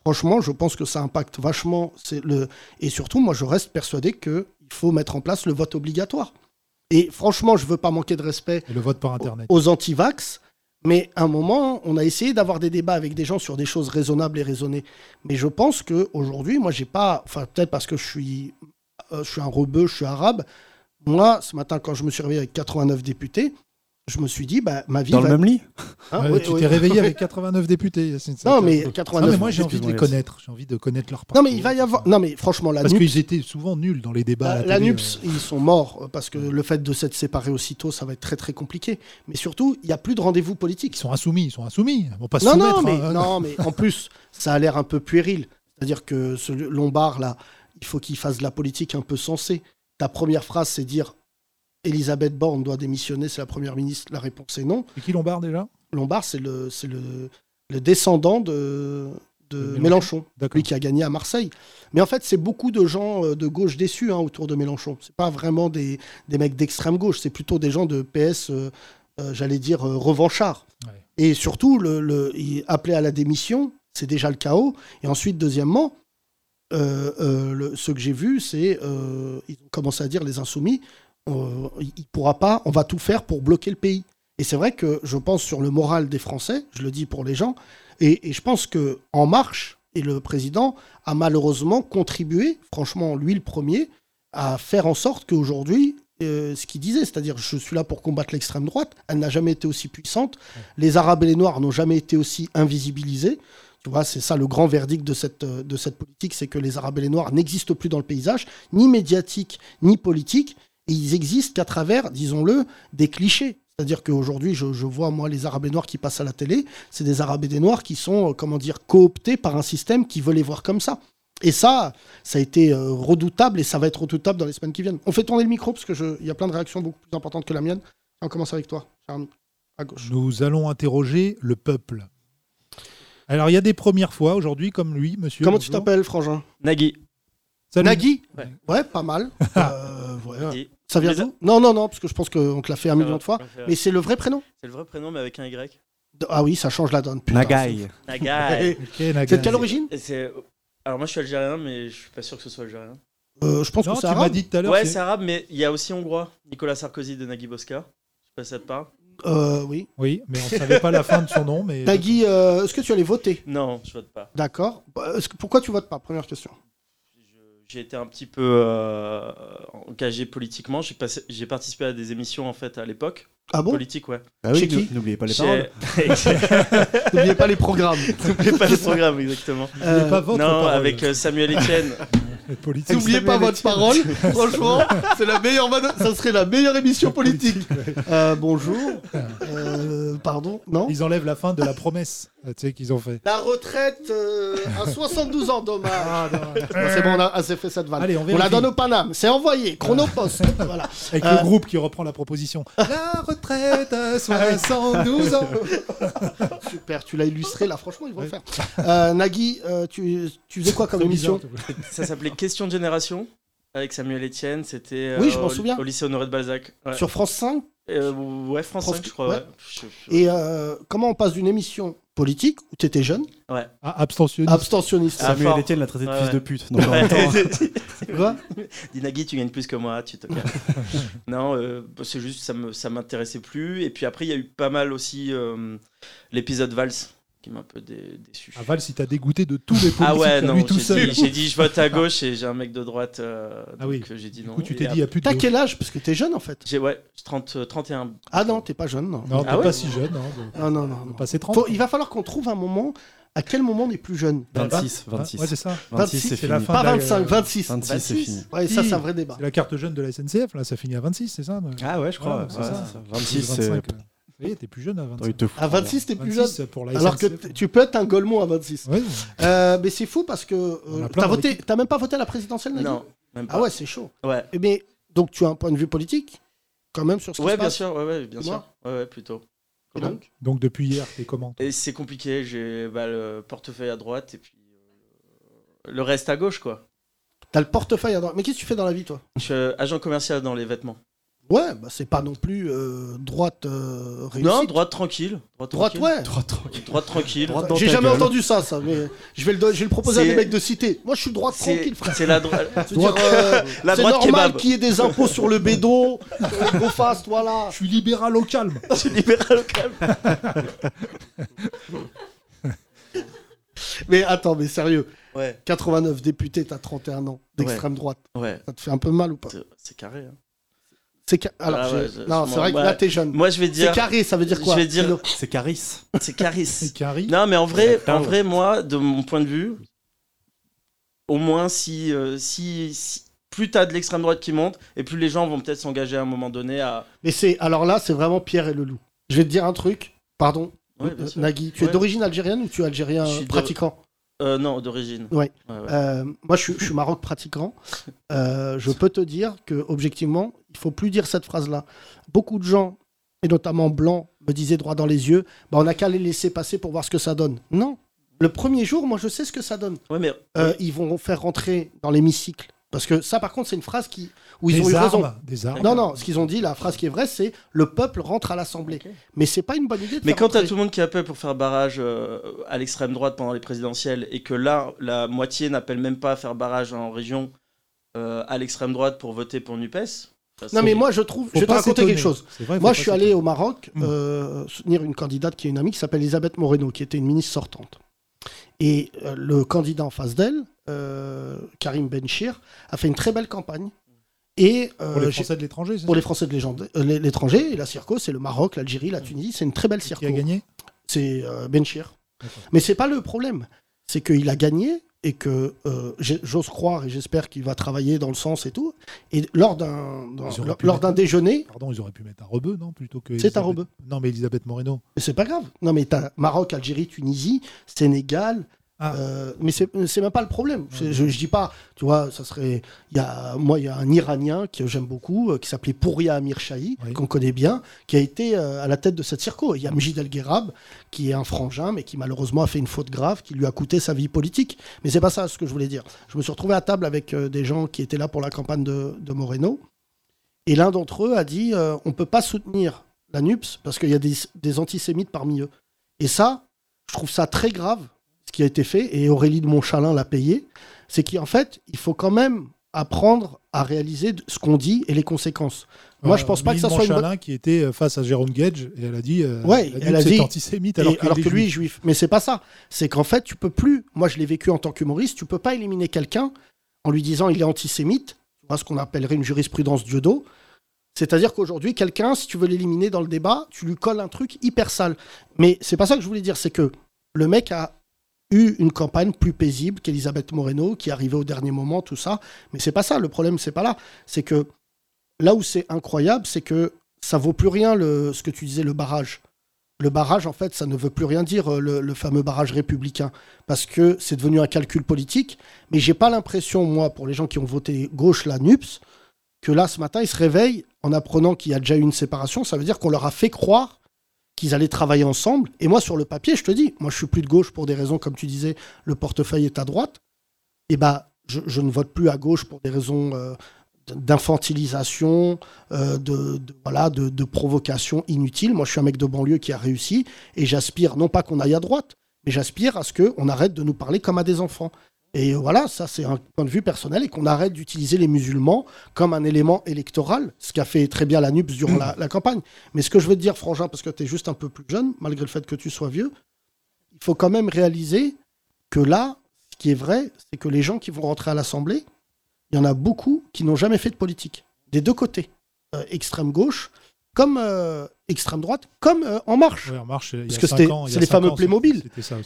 Franchement, je pense que ça impacte vachement. Le et surtout, moi, je reste persuadé que il faut mettre en place le vote obligatoire. Et franchement, je veux pas manquer de respect Et le vote par Internet. aux anti-vax. Mais à un moment, on a essayé d'avoir des débats avec des gens sur des choses raisonnables et raisonnées. Mais je pense que aujourd'hui, moi, j'ai pas. Enfin, peut-être parce que je suis, euh, je suis un rebeu, je suis arabe. Moi, ce matin, quand je me suis réveillé avec 89 députés, je me suis dit, bah, ma vie Dans va. le même lit Hein, Ouais, tu t'es réveillé avec [LAUGHS] 89 députés. Yacine, Non, mais Non, 89. mais moi, j'ai envie de les connaître. J'ai envie de connaître leur Non, parcours. mais il va y avoir. Non, mais franchement, la Parce qu'ils étaient souvent nuls dans les débats. la, la la télé, NUPS, euh. ils sont morts euh, parce que le fait de s'être séparés aussitôt, ça va être très très compliqué. Mais surtout, il n'y a plus de rendez-vous politiques. Ils sont insoumis, ils sont insoumis. Ils vont pas se Non, non, mais, hein. non, mais en plus, ça a l'air un peu puéril. C'est-à-dire que ce Lombard, là, il faut qu'il fasse de la politique un peu sensée. Ta première phrase, c'est dire Elisabeth Borne doit démissionner, c'est la première ministre. La réponse est non. C'est qui Lombard déjà? Lombard, c'est le, le, le descendant de, de Mélenchon, Mélenchon. Lui qui a gagné à Marseille. Mais en fait, c'est beaucoup de gens euh, de gauche déçus hein, autour de Mélenchon. C'est pas vraiment des, des mecs d'extrême gauche, c'est plutôt des gens de PS, euh, euh, j'allais dire, euh, revanchards. Ouais. Et surtout, le, le, appeler à la démission, c'est déjà le chaos. Et ensuite, deuxièmement, euh, euh, le- ce que j'ai vu, c'est euh, ils ont commencé à dire les insoumis, euh, il pourra pas, on va tout faire pour bloquer le pays. Et c'est vrai que je pense sur le moral des Français, je le dis pour les gens, et, et je pense que En Marche et le président a malheureusement contribué, franchement lui le premier, à faire en sorte qu'aujourd'hui, euh, ce qu'il disait, c'est-à-dire je suis là pour combattre l'extrême droite, elle n'a jamais été aussi puissante, les Arabes et les Noirs n'ont jamais été aussi invisibilisés. Tu vois, c'est ça le grand verdict de cette, euh, de cette politique, c'est que les Arabes et les Noirs n'existent plus dans le paysage, ni médiatique, ni politique, et ils existent qu'à travers, disons-le, des clichés. C'est-à-dire qu'aujourd'hui, je, je vois, moi, les Arabes et Noirs qui passent à la télé, c'est des Arabes et des Noirs qui sont, euh, comment dire, cooptés par un système qui veut les voir comme ça. Et ça, ça a été euh, redoutable et ça va être redoutable dans les semaines qui viennent. On fait tourner le micro parce qu'il y a plein de réactions beaucoup plus importantes que la mienne. On commence avec toi, Charles, à gauche. Nous allons interroger le peuple. Alors, il y a des premières fois aujourd'hui, comme lui, monsieur. Comment tu t'appelles, Frangin? Nagui. Salut. Nagui Ouais. Ouais, pas mal. [LAUGHS] Euh, ouais. Ça vient d'où Non, non, non, parce que je pense qu'on te l'a fait un million de fois. C'est Mais c'est le vrai prénom le vrai prénom, mais avec un Y. Ah oui, ça change la donne. putain. Nagai. Nagai. [LAUGHS] C'est de quelle origine c'est- Alors moi je suis algérien, mais je suis pas sûr que ce soit algérien. Euh, Je pense Non, que tu c'est m'as arabe. dit tout à l'heure. Ouais, c'est- c'est arabe, mais il y a aussi hongrois. Nicolas Sarkozy de Nagui Bosca. Je sais pas si ça te parle. Euh, oui. Oui, mais on ne savait pas la fin de son nom. Mais... Nagui, euh, est-ce que tu allais voter Non, je vote pas. D'accord. Bah, est-ce que- Pourquoi tu votes pas? Première question. J'ai été un petit peu euh, engagé politiquement. J'ai passé- j'ai participé à des émissions en fait à l'époque. Ah bon? Politique, ouais. Ah Chez oui, qui? n'ou- n'oubliez pas les J'ai- paroles. [LAUGHS] N'oubliez pas les programmes. [LAUGHS] N'oubliez pas le programme, exactement. N'oubliez pas votre non, parole. avec euh, Samuel Etienne. [LAUGHS] Politique. N'oubliez pas votre parole. Franchement, c'est la meilleure. Ça serait la meilleure émission politique. Euh, bonjour. Euh, pardon. Non. Ils enlèvent la fin de la promesse euh, tu sais, qu'ils ont fait. La retraite euh, à 72 ans, dommage. Ah, c'est bon, on a assez fait cette vanne. Allez, on on la donne au Paname. C'est envoyé. Chronopost. voilà. [LAUGHS] Avec Euh, le groupe qui reprend la proposition. La retraite à 72 ans. [LAUGHS] Super. Tu l'as illustré là. Franchement, ils vont Ouais. le faire. Euh, Nagui, euh, tu, tu faisais quoi comme émission Ça s'appelait Question de génération avec Samuel Etienne. C'était euh, Oui, je m'en au- souviens. Au lycée Honoré de Balzac. Ouais, Sur France 5 Euh, ouais France France- 5, je crois. ouais. Ouais. Et euh, comment on passe d'une émission politique où tu étais jeune, ouais. Ah, abstentionniste. abstentionniste Ah, Samuel. Etienne l'a traité de Ouais, fils ouais. de pute. Donc temps, Tu gagnes plus que moi, tu te [LAUGHS] non, euh, c'est juste ça me ça m'intéressait plus. Et puis après, il y a eu pas mal aussi euh, l'épisode Vals qui m'a un peu dé- déçu. À Val, si t'as dégoûté de tous les politiques, Ah ouais, non, lui tout j'ai seul. dit, j'ai dit je vote à gauche et j'ai un mec de droite. euh, Ah oui. donc, euh, j'ai dit Du non. coup, tu t'es dit, il après- n'y a plus de. T'as quel âge? Parce que t'es jeune en fait. J'ai ouais, j'ai 30, euh, 31. Ah non, t'es pas jeune, non. Non, t'es Ah ouais pas si jeune. Non, de- Non, non, non. de non. passer 30. Faut- il va falloir qu'on trouve un moment. À quel moment on est plus jeune? 26, 26. Ouais, c'est ça. 26, 26, c'est la fini. fin. Pas de la- 25, 26. 26, c'est fini. Ouais, ça, c'est un vrai débat. C'est la carte jeune de la SNCF, là, ça finit à 26, c'est ça Ah ouais, je crois. Voilà, ouais, c'est ouais, ça. c'est ça. 26, c'est. 25, euh. Oui, t'es plus jeune à Attends, 25. il te fout À en l'air. 26, t'es plus jeune. 26 pour la Alors que SNCF. tu peux être un Golemont à 26. Ouais, Euh, mais c'est fou parce que euh, t'as voté, même pas voté à la présidentielle, Nagui Non, même pas. Ah ouais, c'est chaud. Ouais, Eh Mais donc tu as un point de vue politique quand même sur ce qui ouais se bien passe. sûr, ouais, ouais, bien sûr. Ouais, ouais, plutôt. Et donc Donc depuis hier, t'es comment Et c'est compliqué, j'ai bah, le portefeuille à droite et puis euh, le reste à gauche, quoi. T'as le portefeuille à droite. Mais qu'est-ce que tu fais dans la vie, toi? Je suis euh, agent commercial dans les vêtements. Ouais, bah c'est pas non plus euh, droite euh, réussie. Non, droite tranquille. Droite, droite, tranquille. ouais. Droite, tranquille. Droite tranquille. Droite dans J'ai ta jamais gueule. entendu ça, ça. Mais je vais le, don- je vais le proposer à C'est- des mecs de cité. Moi, je suis droite C'est tranquille, frère. c'est la droite. [LAUGHS] Je veux [LAUGHS] dire, euh, La c'est droite normal kebab. qu'il y ait des impôts sur le bédo, go fast, voilà. Je suis libéral au calme. [LAUGHS] Je suis libéral au calme. Mais attends, mais sérieux, Ouais, 89 députés, t'as 31 ans, d'extrême droite. ouais. Ça te fait un peu mal ou pas? C'est- C'est carré. hein. C'est ca- Alors, Ah j'ai- ouais, je- non, je- c'est vrai que là, t'es jeune. Moi, je vais C'est carré, ça veut dire quoi Je vais dire- Sinon- C'est Caris. C'est Caris. [LAUGHS] C'est Carrie. Non, mais en vrai, en vrai, moi, de mon point de vue, au moins si, euh, si, si- plus t'as de l'extrême droite qui monte, et plus les gens vont peut-être s'engager à un moment donné à. Mais c'est alors là, c'est vraiment Pierre et le loup. Je vais te dire un truc. Pardon, Ouais, euh. Nagui. Tu es d'origine algérienne ou tu es algérien Je suis de- pratiquant? Euh, non, d'origine. Ouais. ouais. Euh, Moi, je suis, je suis maroc pratiquant. Euh, je peux te dire que objectivement, il faut plus dire cette phrase-là. Beaucoup de gens, et notamment blancs, me disaient droit dans les yeux. Bah, on n'a qu'à les laisser passer pour voir ce que ça donne. Non. Le premier jour, moi, je sais ce que ça donne. Ouais, mais Euh, Ils vont faire rentrer dans l'hémicycle. Parce que ça, par contre, c'est une phrase qui où ils des ont eu raison. des armes. Non, non, ce qu'ils ont dit, la phrase qui est vraie, c'est le peuple rentre à l'Assemblée. Mais c'est pas une bonne idée de Mais quand t'as rentrer. tout le monde qui appelle pour faire barrage euh, à l'extrême droite pendant les présidentielles et que là, la moitié n'appelle même pas à faire barrage en région euh, à l'extrême droite pour voter pour NUPES. Non, mais moi, je trouve. Faut je vais te raconter quelque chose. Vrai, Moi, je suis allé au Maroc Mm. euh, soutenir une candidate qui est une amie qui s'appelle Elisabeth Moreno, qui était une ministre sortante. Et euh, le candidat en face d'elle, euh, Karim Benchir, a fait une très belle campagne. Et euh, Pour les Français de l'étranger, pour ça les Français de l'étranger, et la Circo, c'est le Maroc, l'Algérie, la Tunisie, c'est une très belle Circo. Qui a gagné C'est euh, Benchir. Mais c'est pas le problème. C'est qu'il a gagné et que euh, j'ose croire et j'espère qu'il va travailler dans le sens et tout. Et lors d'un lors d'un déjeuner, Pardon, ils auraient pu mettre un rebeu, non Plutôt que. C'est un rebeu. Non, mais Elisabeth Moreno. c'est pas grave. Non mais t'as Maroc, Algérie, Tunisie, Sénégal. Ah. euh, mais c'est même pas le problème. Je, je dis pas, tu vois, ça serait. Y a, moi, il y a un Iranien que j'aime beaucoup, euh, qui s'appelait Pouria Amir Shahi, Oui. qu'on connaît bien, qui a été euh, à la tête de cette circo. Il y a Mjid El Gherab, qui est un frangin, mais qui malheureusement a fait une faute grave, qui lui a coûté sa vie politique. Mais c'est pas ça ce que je voulais dire. Je me suis retrouvé à table avec euh, des gens qui étaient là pour la campagne de, de Moreno, et l'un d'entre eux a dit on peut pas soutenir la NUPS parce qu'il y a des, des antisémites parmi eux. Et ça, je trouve ça très grave, qui a été fait, et Aurélie de Montchalin l'a payé, c'est qu'en fait, il faut quand même apprendre à réaliser ce qu'on dit et les conséquences. Moi, je pense pas que ça soit une bonne... Qui était euh, face à Jérôme Gage et elle a dit. euh, Ouais, elle a dit- est antisémite alors, alors, qu'il que lui est juif. Mais c'est pas ça. C'est qu'en fait, tu peux plus. Moi, je l'ai vécu en tant qu'humoriste. Tu peux pas éliminer quelqu'un en lui disant il est antisémite. Tu vois ce qu'on appellerait une jurisprudence Diodo. C'est-à-dire qu'aujourd'hui, quelqu'un, si tu veux l'éliminer dans le débat, tu lui colles un truc hyper sale. Mais c'est pas ça que je voulais dire. C'est que le mec a eu une campagne plus paisible qu'Elisabeth Moreno, qui arrivait au dernier moment, tout ça. Mais c'est pas ça. Le problème, c'est pas là. C'est que là où c'est incroyable, c'est que ça vaut plus rien le, ce que tu disais, le barrage. Le barrage, en fait, ça ne veut plus rien dire, euh, le, le fameux barrage républicain, parce que c'est devenu un calcul politique. Mais j'ai pas l'impression, moi, pour les gens qui ont voté gauche, la NUPS, que là, ce matin, ils se réveillent en apprenant qu'il y a déjà eu une séparation. Ça veut dire qu'on leur a fait croire qu'ils allaient travailler ensemble. Et moi, sur le papier, je te dis, moi, je suis plus de gauche pour des raisons, comme tu disais, le portefeuille est à droite. Et bah, je, je ne vote plus à gauche pour des raisons euh, d'infantilisation, euh, de, de- voilà, de, de provocation inutile. Moi, je suis un mec de banlieue qui a réussi et j'aspire, non pas qu'on aille à droite, mais j'aspire à ce qu'on arrête de nous parler comme à des enfants. Et voilà, ça c'est un point de vue personnel et qu'on arrête d'utiliser les musulmans comme un élément électoral, ce qu'a fait très bien la NUPS durant la, la campagne. Mais ce que je veux te dire, Frangin, parce que tu es juste un peu plus jeune, malgré le fait que tu sois vieux, il faut quand même réaliser que là, ce qui est vrai, c'est que les gens qui vont rentrer à l'Assemblée, il y en a beaucoup qui n'ont jamais fait de politique. Des deux côtés. Euh, extrême gauche, comme euh, extrême droite, comme euh, En Marche. Ouais, en marche, il y a Parce que c'était- les fameux Playmobil.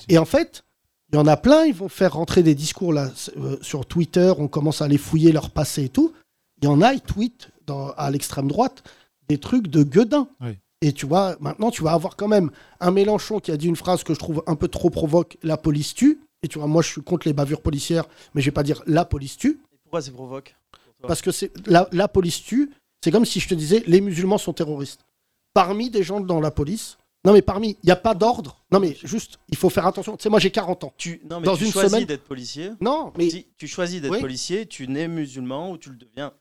Et en fait, il y en a plein, ils vont faire rentrer des discours là euh, sur Twitter, on commence à aller fouiller leur passé et tout. Il y en a, ils tweetent dans- à l'extrême droite des trucs de gueudin. Oui. Et tu vois, maintenant, tu vas avoir quand même un Mélenchon qui a dit une phrase que je trouve un peu trop provoque la police tue. Et tu vois, moi, je suis contre les bavures policières, mais je vais pas dire la police tue. Et pourquoi c'est provoque pour Parce que c'est la, la police tue, c'est comme si je te disais les musulmans sont terroristes. Parmi des gens dans la police, non mais parmi, il n'y a pas d'ordre. Non mais juste, il faut faire attention. Tu sais, moi j'ai 40 ans. tu, non, mais Dans tu une choisis semaine- d'être policier. Non, mais Si tu choisis d'être Oui. policier, tu nais musulman ou tu le deviens.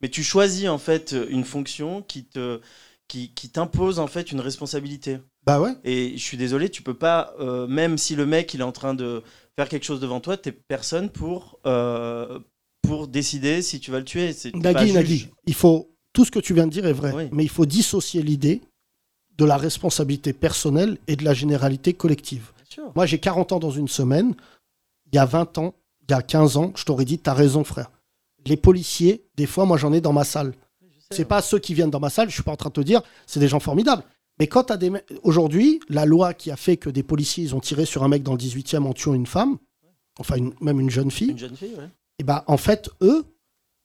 Mais tu choisis en fait une fonction qui te qui, qui t'impose en fait une responsabilité. bah ouais. Et je suis désolé, tu peux pas, euh, même si le mec il est en train de faire quelque chose devant toi, t'es personne pour euh, pour décider si tu vas le tuer. Nagui. Nagui, il faut tout ce que tu viens de dire est vrai, Oui. mais il faut dissocier l'idée de la responsabilité personnelle et de la généralité collective. Moi j'ai 40 ans dans une semaine. Il y a 20 ans, il y a 15 ans, je t'aurais dit t'as raison frère. Les policiers, des fois moi j'en ai dans ma salle. C'est pas ceux qui viennent dans ma salle, je suis pas en train de te dire, c'est des gens formidables. Mais quand t'as des aujourd'hui, la loi qui a fait que des policiers ils ont tiré sur un mec dans le 18e en tuant une femme, enfin une- même une jeune fille, Une jeune fille, ouais. et ben en fait eux,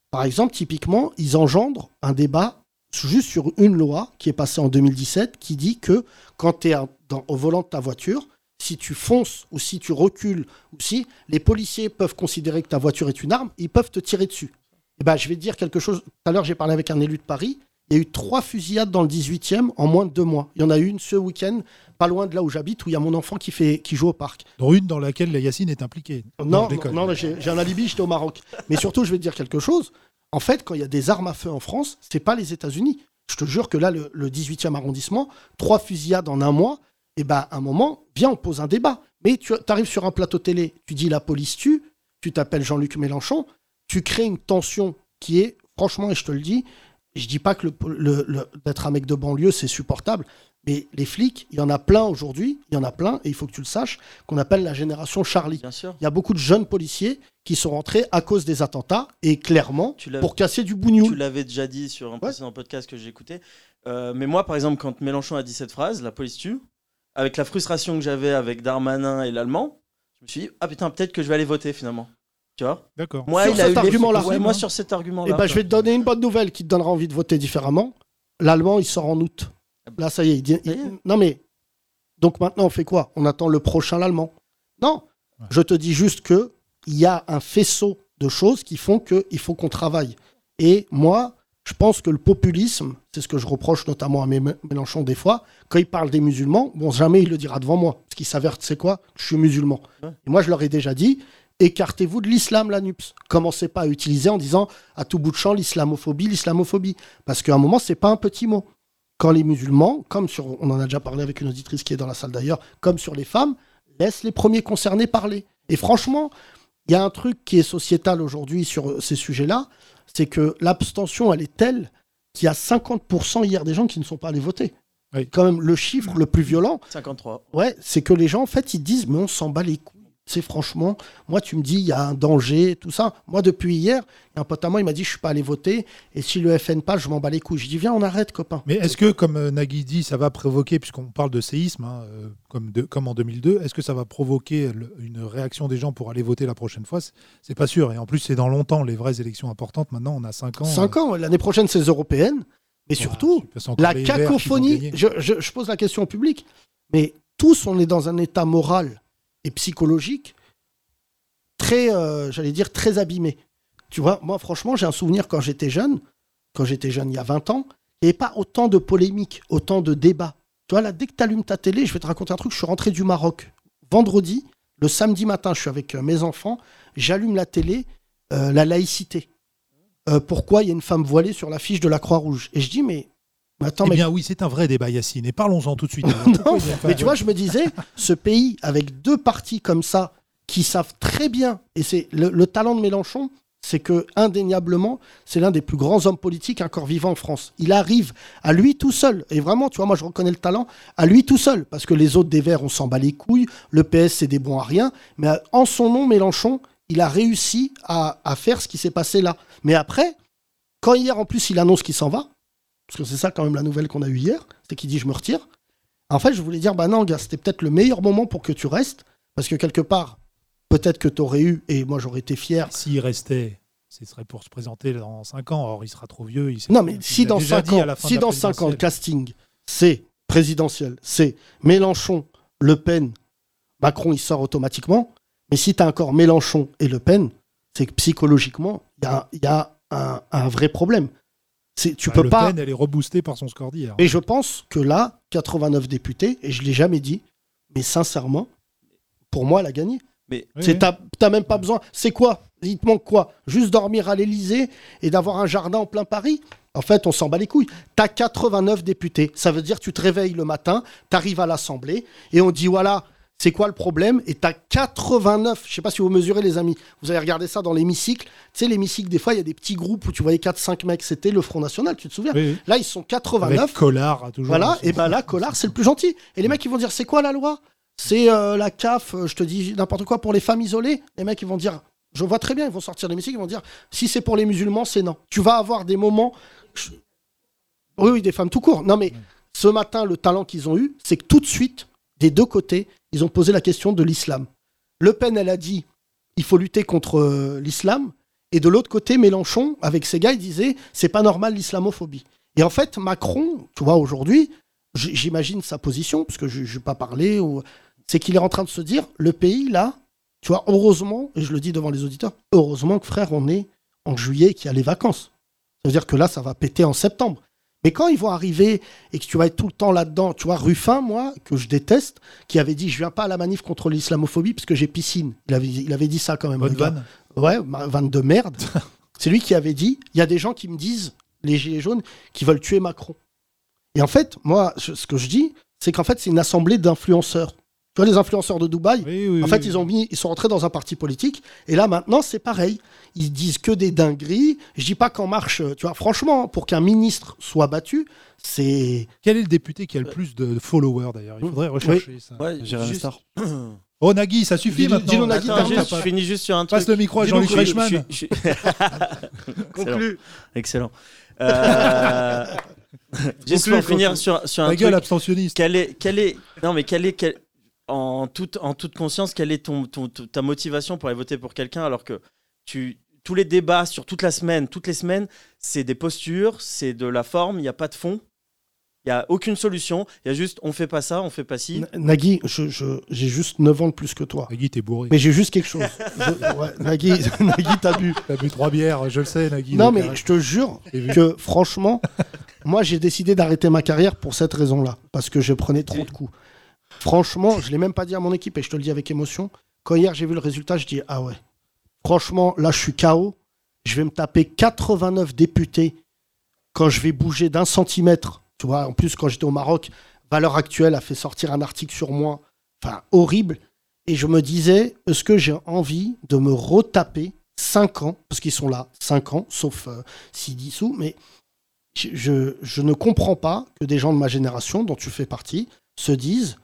par exemple typiquement, ils engendrent un débat juste sur une loi qui est passée en 2017 qui dit que quand tu es au volant de ta voiture, si tu fonces ou si tu recules ou si les policiers peuvent considérer que ta voiture est une arme, ils peuvent te tirer dessus. Et ben je vais te dire quelque chose. Tout à l'heure j'ai parlé avec un élu de Paris. Il y a eu trois fusillades dans le 18e en moins de deux mois. Il y en a eu une ce week-end, pas loin de là où j'habite, où il y a mon enfant qui, fait, qui joue au parc. Dont une dans laquelle la Yacine est impliquée. Non, non, non, j'ai j'ai un alibi, j'étais au Maroc. Mais surtout, je vais te dire quelque chose. En fait, quand il y a des armes à feu en France, c'est pas les États-Unis. Je te jure que là, le, le 18e arrondissement, trois fusillades en un mois, et ben, à un moment, viens, on pose un débat. Mais tu arrives sur un plateau télé, tu dis la police tue, tu t'appelles Jean-Luc Mélenchon, tu crées une tension qui est, franchement, et je te le dis, je dis pas que d'être un mec de banlieue, c'est supportable. Mais les flics, il y en a plein aujourd'hui, il y en a plein, et il faut que tu le saches, qu'on appelle la génération Charlie. Bien sûr. Il y a beaucoup de jeunes policiers qui sont rentrés à cause des attentats et clairement Tu l'as- pour casser du Tu bougnoul. l'avais déjà dit sur un précédent podcast que j'ai écouté. Euh, mais moi, par exemple, quand Mélenchon a dit cette phrase, la police tue, avec la frustration que j'avais avec Darmanin et l'Allemand, je me suis dit, ah putain, peut-être que je vais aller voter finalement. Tu vois? D'accord. Moi, Sur il a cet argument-là. Ouais, moi, sur cet argument-là. Et ben, je vais te donner une bonne nouvelle qui te donnera envie de voter différemment. L'allemand, il sort en août. Là, ça y est. il dit- Ça y est. il- Non, mais. Donc maintenant, on fait quoi? On attend le prochain l'allemand Non. Ouais. Je te dis juste que il y a un faisceau de choses qui font qu'il faut qu'on travaille. Et moi, je pense que le populisme, c'est ce que je reproche notamment à Mé- Mélenchon des fois, quand il parle des musulmans, bon, jamais il le dira devant moi. Parce qu'il s'avère, sais quoi? Je suis musulman. Ouais. Et moi, je leur ai déjà dit, écartez-vous de l'islam, la NUPS. Commencez pas à utiliser en disant à tout bout de champ l'islamophobie, l'islamophobie. Parce qu'à un moment, c'est pas un petit mot. Quand les musulmans, comme sur, on en a déjà parlé avec une auditrice qui est dans la salle d'ailleurs, comme sur les femmes, laissent les premiers concernés parler. Et franchement, il y a un truc qui est sociétal aujourd'hui sur ces sujets-là, c'est que l'abstention, elle est telle qu'il y a 50% hier des gens qui ne sont pas allés voter. Oui. Quand même, le chiffre le plus violent, 53. Ouais, c'est que les gens, en fait, ils disent, mais on s'en bat les couilles. Franchement, moi, tu me dis, il y a un danger, tout ça. Moi, depuis hier, un pote à moi, il m'a dit, je suis pas allé voter. Et si le FN passe, je m'en bats les couilles. Je dis, viens, on arrête, copain. Mais est-ce que, comme euh, Nagui dit, ça va provoquer, puisqu'on parle de séisme, hein, euh, comme, de- comme en 2002, est-ce que ça va provoquer le- une réaction des gens pour aller voter la prochaine fois? C'est- pas sûr. Et en plus, c'est dans longtemps, les vraies élections importantes. Maintenant, on a 5 ans. 5 ans, l'année prochaine, c'est les européennes. Mais Voilà, surtout, la cacophonie. je- je pose la question au public. Mais tous, on est dans un état moral et psychologique très, euh, j'allais dire, très abîmé. Tu vois, moi, franchement, j'ai un souvenir quand j'étais jeune, quand j'étais jeune il y a 20 ans, il n'y avait pas autant de polémiques, autant de débats. Tu vois, là, dès que tu allumes ta télé, je vais te raconter un truc, je suis rentré du Maroc. Vendredi, le samedi matin, je suis avec euh, mes enfants, j'allume la télé, euh, la laïcité. Pourquoi il y a une femme voilée sur l'affiche de la Croix-Rouge? Et je dis, mais attends, Eh mais bien, oui, c'est un vrai débat, Yacine. Et parlons-en tout de suite. [LAUGHS] non, mais tu vois, je me disais, ce pays avec deux partis comme ça, qui savent très bien, et c'est le, le talent de Mélenchon, c'est que indéniablement, c'est l'un des plus grands hommes politiques encore vivants en France. Il arrive à lui tout seul, et vraiment, tu vois, moi je reconnais le talent, à lui tout seul, parce que les autres des Verts, on s'en bat les couilles, le PS, c'est des bons à rien, mais en son nom, Mélenchon, il a réussi à, à faire ce qui s'est passé là. Mais après, quand hier, en plus, il annonce qu'il s'en va, parce que c'est ça quand même la nouvelle qu'on a eue hier, c'est qu'il dit je me retire. En fait, je voulais dire, bah non, gars, c'était peut-être le meilleur moment pour que tu restes, parce que quelque part, peut-être que tu aurais eu, et moi j'aurais été fier. S'il restait, ce serait pour se présenter dans 5 ans. Or, il sera trop vieux. Il sait- Non, mais si dans déjà 5 dit à ans, si dans cinq ans, le casting, c'est présidentiel, c'est Mélenchon, Le Pen, Macron, il sort automatiquement. Mais si tu as encore Mélenchon et Le Pen, c'est que psychologiquement, il y a, il y a un, un vrai problème. C'est- Tu Bah, peux Le pas. Pen, elle est reboostée par son score d'hier. Et je pense que là, 89 députés, et je l'ai jamais dit, mais sincèrement, pour moi, elle a gagné. Mais Oui, C'est oui. t'as t'as même pas besoin. C'est quoi? Il te manque quoi? Juste dormir à l'Elysée et d'avoir un jardin en plein Paris? En fait, on s'en bat les couilles. T'as 89 députés. Ça veut dire que tu te réveilles le matin, t'arrives à l'Assemblée et on dit voilà, c'est quoi le problème? Et t'as 89. Je sais pas si vous mesurez, les amis. Vous avez regardé ça dans l'hémicycle. Tu sais, l'hémicycle, des fois, il y a des petits groupes où tu voyais 4-5 mecs. C'était le Front National, tu te souviens? Oui, oui. Là, ils sont 89. Avec Collard, toujours. Voilà, et ben là, Collard, c'est le plus gentil. Et les mecs, ils vont dire, c'est quoi la loi? C'est euh, la CAF, euh, je te dis n'importe quoi, pour les femmes isolées? Les mecs, ils vont dire, je vois très bien, ils vont sortir de l'hémicycle, ils vont dire, si c'est pour les musulmans, c'est non. Tu vas avoir des moments... Oui, oui, des femmes tout court. Non, mais ce matin, le talent qu'ils ont eu, c'est que tout de suite, des deux côtés, ils ont posé la question de l'islam. Le Pen, elle a dit, il faut lutter contre euh, l'islam. Et de l'autre côté, Mélenchon, avec ses gars, il disait, c'est pas normal l'islamophobie. Et en fait, Macron, tu vois, aujourd'hui, j'imagine sa position, parce que je n'ai pas parlé, ou... c'est qu'il est en train de se dire, le pays, là, tu vois, heureusement, et je le dis devant les auditeurs, heureusement que frère, on est en juillet et qu'il y a les vacances. Ça veut dire que là, ça va péter en septembre. Mais quand ils vont arriver et que tu vas être tout le temps là-dedans, tu vois, Ruffin, moi, que je déteste, qui avait dit, je viens pas à la manif contre l'islamophobie parce que j'ai piscine. Il avait, il avait dit ça quand même. Bonne vanne. Ouais, vanne de merde. [LAUGHS] C'est lui qui avait dit, il y a des gens qui me disent, les gilets jaunes, qui veulent tuer Macron. Et en fait, moi, ce que je dis, c'est qu'en fait, c'est une assemblée d'influenceurs. Tu vois, les influenceurs de Dubaï, Oui, oui, en fait, oui. ils, ont mis, ils sont rentrés dans un parti politique. Et là, maintenant, c'est pareil. Ils disent que des dingueries. Je dis pas qu'en marche, euh, tu vois, franchement, pour qu'un ministre soit battu, c'est. Quel est le député qui a le plus de followers d'ailleurs? Il faudrait rechercher ça. Ouais, Jérémy juste- Star. Oh Nagui, ça suffit maintenant. Nagui, Attends, juste, je finis juste sur un truc. Passe le micro à Jean-Luc je- Reichmann. je- je- [LAUGHS] Excellent. Conclu. Excellent. Euh, [LAUGHS] Juste pour finir sur, sur un truc. gueule abstentionniste. Quel est, quel est, non mais quel est, quel- en toute, en toute conscience, quelle est ton, ton- ton- ta motivation pour aller voter pour quelqu'un alors que tu, tous les débats sur toute la semaine, toutes les semaines, c'est des postures, c'est de la forme, il n'y a pas de fond, il n'y a aucune solution, il y a juste on fait pas ça, on fait pas ci. N- Nagui, je- je- j'ai juste 9 ans de plus que toi. Nagui, t'es bourré. Mais j'ai juste quelque chose. Je- ouais, Nagui, [LAUGHS] Nagui t'as bu. T'as bu trois bières, je le sais, Nagui. Non, mais arrête. je te jure que franchement, moi j'ai décidé d'arrêter ma carrière pour cette raison-là, parce que je prenais trop de coups. Franchement, je l'ai même pas dit à mon équipe et je te le dis avec émotion. Quand hier j'ai vu le résultat, je dis ah ouais. Franchement, là je suis KO. Je vais me taper 89 députés quand je vais bouger d'un centimètre. Tu vois, en plus quand j'étais au Maroc, Valeur Actuelle a fait sortir un article sur moi, enfin horrible. Et je me disais, est-ce que j'ai envie de me retaper 5 ans, parce qu'ils sont là 5 ans, sauf euh, s'ils dissous, mais je ne comprends pas que des gens de ma génération, dont tu fais partie, se disent,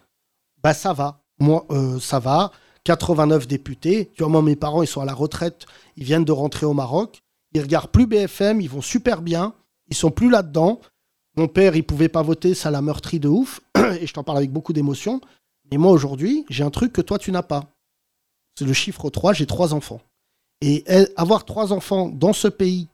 bah ça va, moi euh, ça va, 89 députés, tu vois, mes parents ils sont à la retraite, ils viennent de rentrer au Maroc, ils regardent plus BFM, ils vont super bien, ils sont plus là-dedans. Mon père, il pouvait pas voter, ça l'a meurtri de ouf, [CLEARS THROAT] et je t'en parle avec beaucoup d'émotion. Mais moi aujourd'hui, j'ai un truc que toi tu n'as pas. C'est le chiffre 3, j'ai trois enfants. Et avoir trois enfants dans ce pays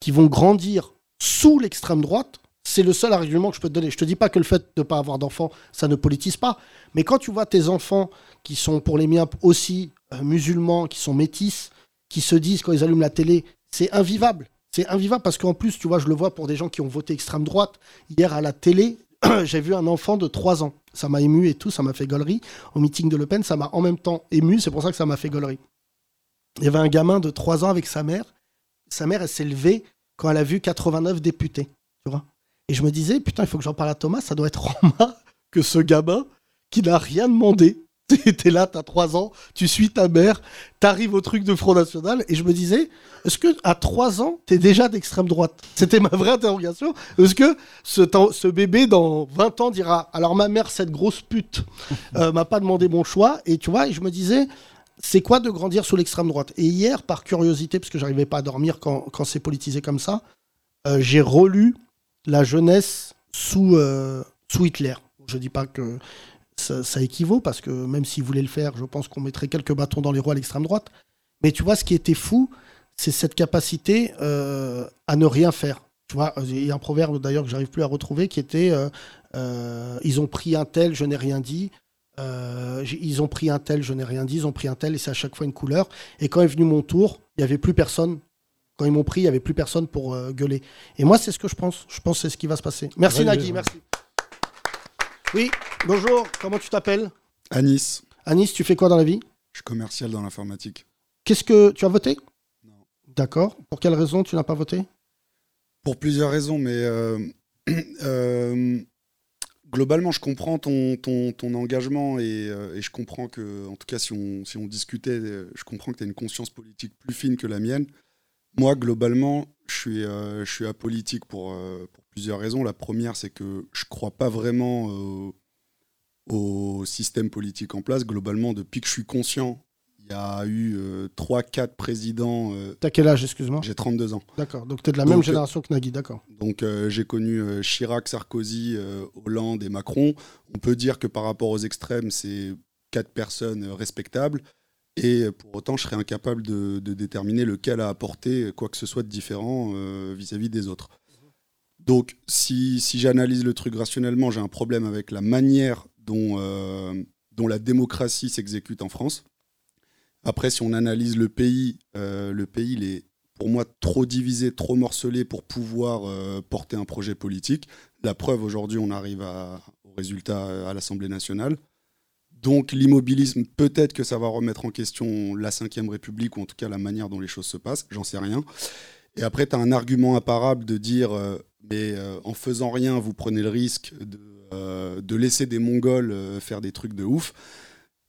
qui vont grandir sous l'extrême droite, c'est le seul argument que je peux te donner. Je te dis pas que le fait de ne pas avoir d'enfants, ça ne politise pas. Mais quand tu vois tes enfants qui sont pour les miens aussi euh, musulmans, qui sont métis, qui se disent quand ils allument la télé, c'est invivable. C'est invivable parce qu'en plus, tu vois, je le vois pour des gens qui ont voté extrême droite. Hier à la télé, [CLEARS THROAT] j'ai vu un enfant de 3 ans. Ça m'a ému et tout, ça m'a fait gaulerie. Au meeting de Le Pen, ça m'a en même temps ému, c'est pour ça que ça m'a fait gaulerie. Il y avait un gamin de 3 ans avec sa mère. Sa mère, elle s'est levée quand elle a vu 89 députés. Tu vois Et je me disais, putain, il faut que j'en parle à Thomas, ça doit être Romain que ce gamin qui n'a rien demandé. [LAUGHS] T'es là, t'as 3 ans, tu suis ta mère, t'arrives au truc de Front National, et je me disais, est-ce que à 3 ans, t'es déjà d'extrême droite? C'était ma vraie interrogation. Est-ce que ce, bébé, dans 20 ans, dira, alors ma mère, cette grosse pute, [LAUGHS] euh, m'a pas demandé mon choix, et tu vois, et je me disais, c'est quoi de grandir sous l'extrême droite? Et hier, par curiosité, parce que j'arrivais pas à dormir quand, quand c'est politisé comme ça, euh, j'ai relu la jeunesse sous, euh, sous Hitler. Je dis pas que ça, équivaut, parce que même s'il voulait le faire, je pense qu'on mettrait quelques bâtons dans les roues à l'extrême droite. Mais tu vois, ce qui était fou, c'est cette capacité euh, à ne rien faire. Tu vois, il y a un proverbe d'ailleurs que j'arrive plus à retrouver qui était euh, Ils ont pris un tel, je n'ai rien dit. Ils ont pris un tel, je n'ai rien dit. Ils ont pris un tel, et c'est à chaque fois une couleur. Et quand est venu mon tour, il n'y avait plus personne. Quand ils m'ont pris, il n'y avait plus personne pour euh, gueuler. Et moi, c'est ce que je pense. Je pense que c'est ce qui va se passer. Merci Ouais, Nagui, ouais. merci. Oui, bonjour, comment tu t'appelles? À Nice, Anis, tu fais quoi dans la vie? Je suis commercial dans l'informatique. Qu'est-ce que tu as voté? Non. D'accord. Pour quelle raison tu n'as pas voté? Pour plusieurs raisons, mais euh, [CLEARS THROAT] euh, globalement, je comprends ton, ton, ton engagement et, euh, et je comprends que, en tout cas, si on, si on discutait, je comprends que tu as une conscience politique plus fine que la mienne. Moi, globalement, je suis, euh, je suis apolitique pour, euh, pour plusieurs raisons. La première, c'est que je crois pas vraiment euh, au système politique en place. Globalement, depuis que je suis conscient, il y a eu 3-4 présidents. T'as quel âge, excuse-moi? J'ai 32 ans. D'accord. Donc tu es de la Donc, même génération que Nagui, d'accord. Donc j'ai connu Chirac, Sarkozy, Hollande et Macron. On peut dire que par rapport aux extrêmes, c'est quatre personnes respectables. Et pour autant, je serais incapable de, déterminer lequel a apporté quoi que ce soit de différent euh, vis-à-vis des autres. Donc si, j'analyse le truc rationnellement, j'ai un problème avec la manière dont, euh, la démocratie s'exécute en France. Après, si on analyse le pays, euh, le pays, il est pour moi trop divisé, trop morcelé pour pouvoir porter un projet politique. La preuve, aujourd'hui, on arrive au résultat à l'Assemblée nationale. Donc l'immobilisme, peut-être que ça va remettre en question la Ve République, ou en tout cas la manière dont les choses se passent, j'en sais rien. Et après, tu as un argument imparable de dire, euh, mais euh, en faisant rien, vous prenez le risque de, euh, de laisser des Mongols euh, faire des trucs de ouf.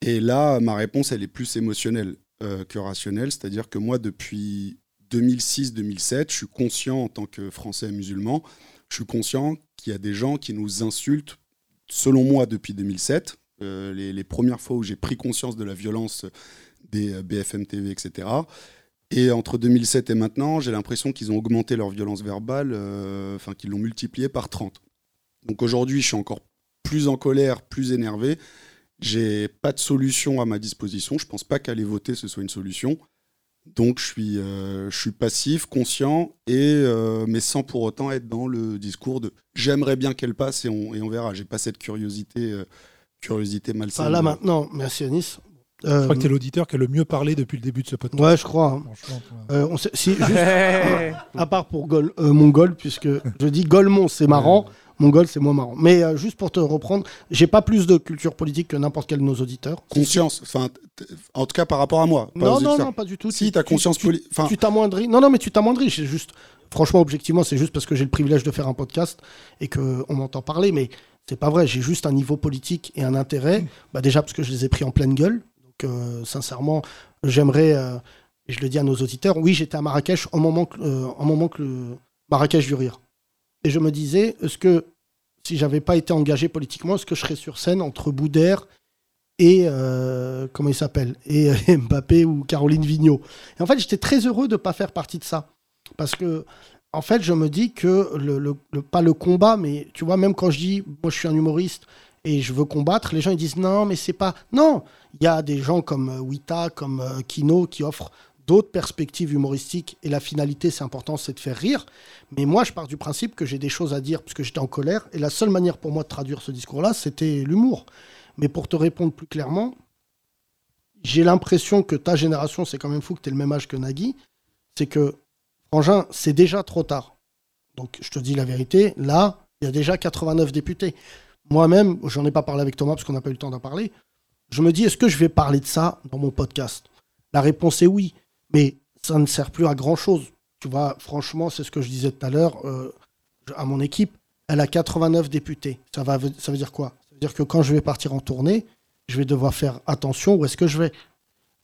Et là, ma réponse, elle est plus émotionnelle que rationnelle. C'est-à-dire que moi, depuis 2006-2007, je suis conscient en tant que Français musulman, je suis conscient qu'il y a des gens qui nous insultent, selon moi, depuis 2007. Les, premières fois où j'ai pris conscience de la violence des euh, BFM TV, etc. Et entre 2007 et maintenant, j'ai l'impression qu'ils ont augmenté leur violence verbale, euh, enfin qu'ils l'ont multipliée par 30. Donc aujourd'hui, je suis encore plus en colère, plus énervé. J'ai pas de solution à ma disposition. Je pense pas qu'aller voter ce soit une solution. Donc je suis, euh, je suis passif, conscient, et, mais sans pour autant être dans le discours de j'aimerais bien qu'elle passe et on, et on verra. J'ai pas cette curiosité, curiosité malsaine. Enfin, là maintenant, merci Anis. Je Euh, crois que tu es l'auditeur qui a le mieux parlé depuis le début de ce podcast. Ouais, je crois. hein. Euh, on sait- si, juste, euh, [LAUGHS] à part pour Gol, euh, Mongol, puisque je dis Golemont, c'est marrant, Mongol, c'est moins marrant. Mais euh, juste pour te reprendre, j'ai pas plus de culture politique que n'importe quel de nos auditeurs. Conscience, enfin, en tout cas par rapport à moi. Non, non, non, pas du tout. Si, Tu- t'as tu- conscience tu- politique. Tu t'amoindris. Non, non, mais tu t'amoindris. C'est juste, franchement, objectivement, c'est juste parce que j'ai le privilège de faire un podcast et qu'on m'entend parler. Mais c'est pas vrai. J'ai juste un niveau politique et un intérêt. Bah, déjà, parce que je les ai pris en pleine gueule. Donc, euh, sincèrement, j'aimerais, euh, et je le dis à nos auditeurs, oui, j'étais à Marrakech au moment que, euh, moment que le Marrakech du rire. Et je me disais, est-ce que si j'avais pas été engagé politiquement, est-ce que je serais sur scène entre Boudère et comment il s'appelle et [LAUGHS] Mbappé ou Caroline Vigneault? Et en fait, j'étais très heureux de pas faire partie de ça parce que en fait, je me dis que le, pas le combat, mais tu vois, même quand je dis moi je suis un humoriste et je veux combattre, les gens ils disent non, mais c'est pas non. Il y a des gens comme euh, Wita, comme euh, Kino qui offrent d'autres perspectives humoristiques et la finalité, c'est important, c'est de faire rire. Mais moi, je pars du principe que j'ai des choses à dire parce que j'étais en colère et la seule manière pour moi de traduire ce discours-là, c'était l'humour. Mais pour te répondre plus clairement, j'ai l'impression que ta génération, c'est quand même fou que tu aies le même âge que Nagui, c'est que, Frangin, c'est déjà trop tard. Donc, je te dis la vérité, là, il y a déjà 89 députés. Moi-même, j'en ai pas parlé avec Thomas parce qu'on n'a pas eu le temps d'en parler. Je me dis, est-ce que je vais parler de ça dans mon podcast? La réponse est oui, mais ça ne sert plus à grand-chose. Tu vois, franchement, c'est ce que je disais tout à l'heure euh, à mon équipe. Elle a 89 députés. Ça, va, ça veut dire quoi? Ça veut dire que quand je vais partir en tournée, je vais devoir faire attention où est-ce que je vais.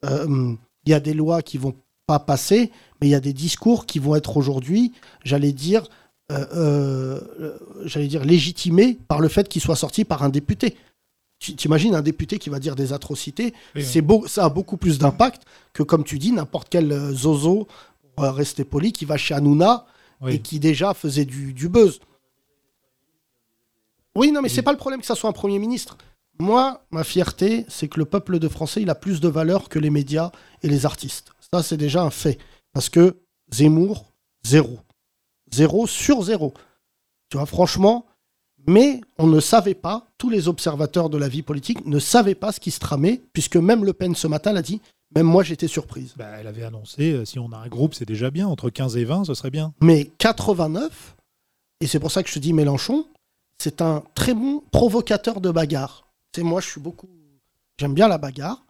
Euh, Il y a des lois qui vont pas passer, mais il y a des discours qui vont être aujourd'hui, j'allais dire, euh, euh, j'allais dire légitimés par le fait qu'ils soient sortis par un député. Tu t'imagines un député qui va dire des atrocités, Oui, c'est beau, ça a beaucoup plus d'impact que, comme tu dis, n'importe quel euh, zozo, pour rester poli, qui va chez Hanouna Oui. et qui déjà faisait du, du buzz. Oui, non, mais c'est pas le problème que ça soit un Premier ministre. Moi, ma fierté, c'est que le peuple de Français, il a plus de valeur que les médias et les artistes. Ça, c'est déjà un fait. Parce que Zemmour, zéro. Zéro sur zéro. Tu vois, franchement, mais on ne savait pas, tous les observateurs de la vie politique ne savaient pas ce qui se tramait, puisque même Le Pen ce matin l'a dit, même moi j'étais surprise. Bah, elle avait annoncé, euh, si on a un groupe, c'est déjà bien. Entre 15 et 20, ce serait bien. Mais 89, et c'est pour ça que je te dis Mélenchon, c'est un très bon provocateur de bagarre. C'est moi, je suis beaucoup. J'aime bien la bagarre,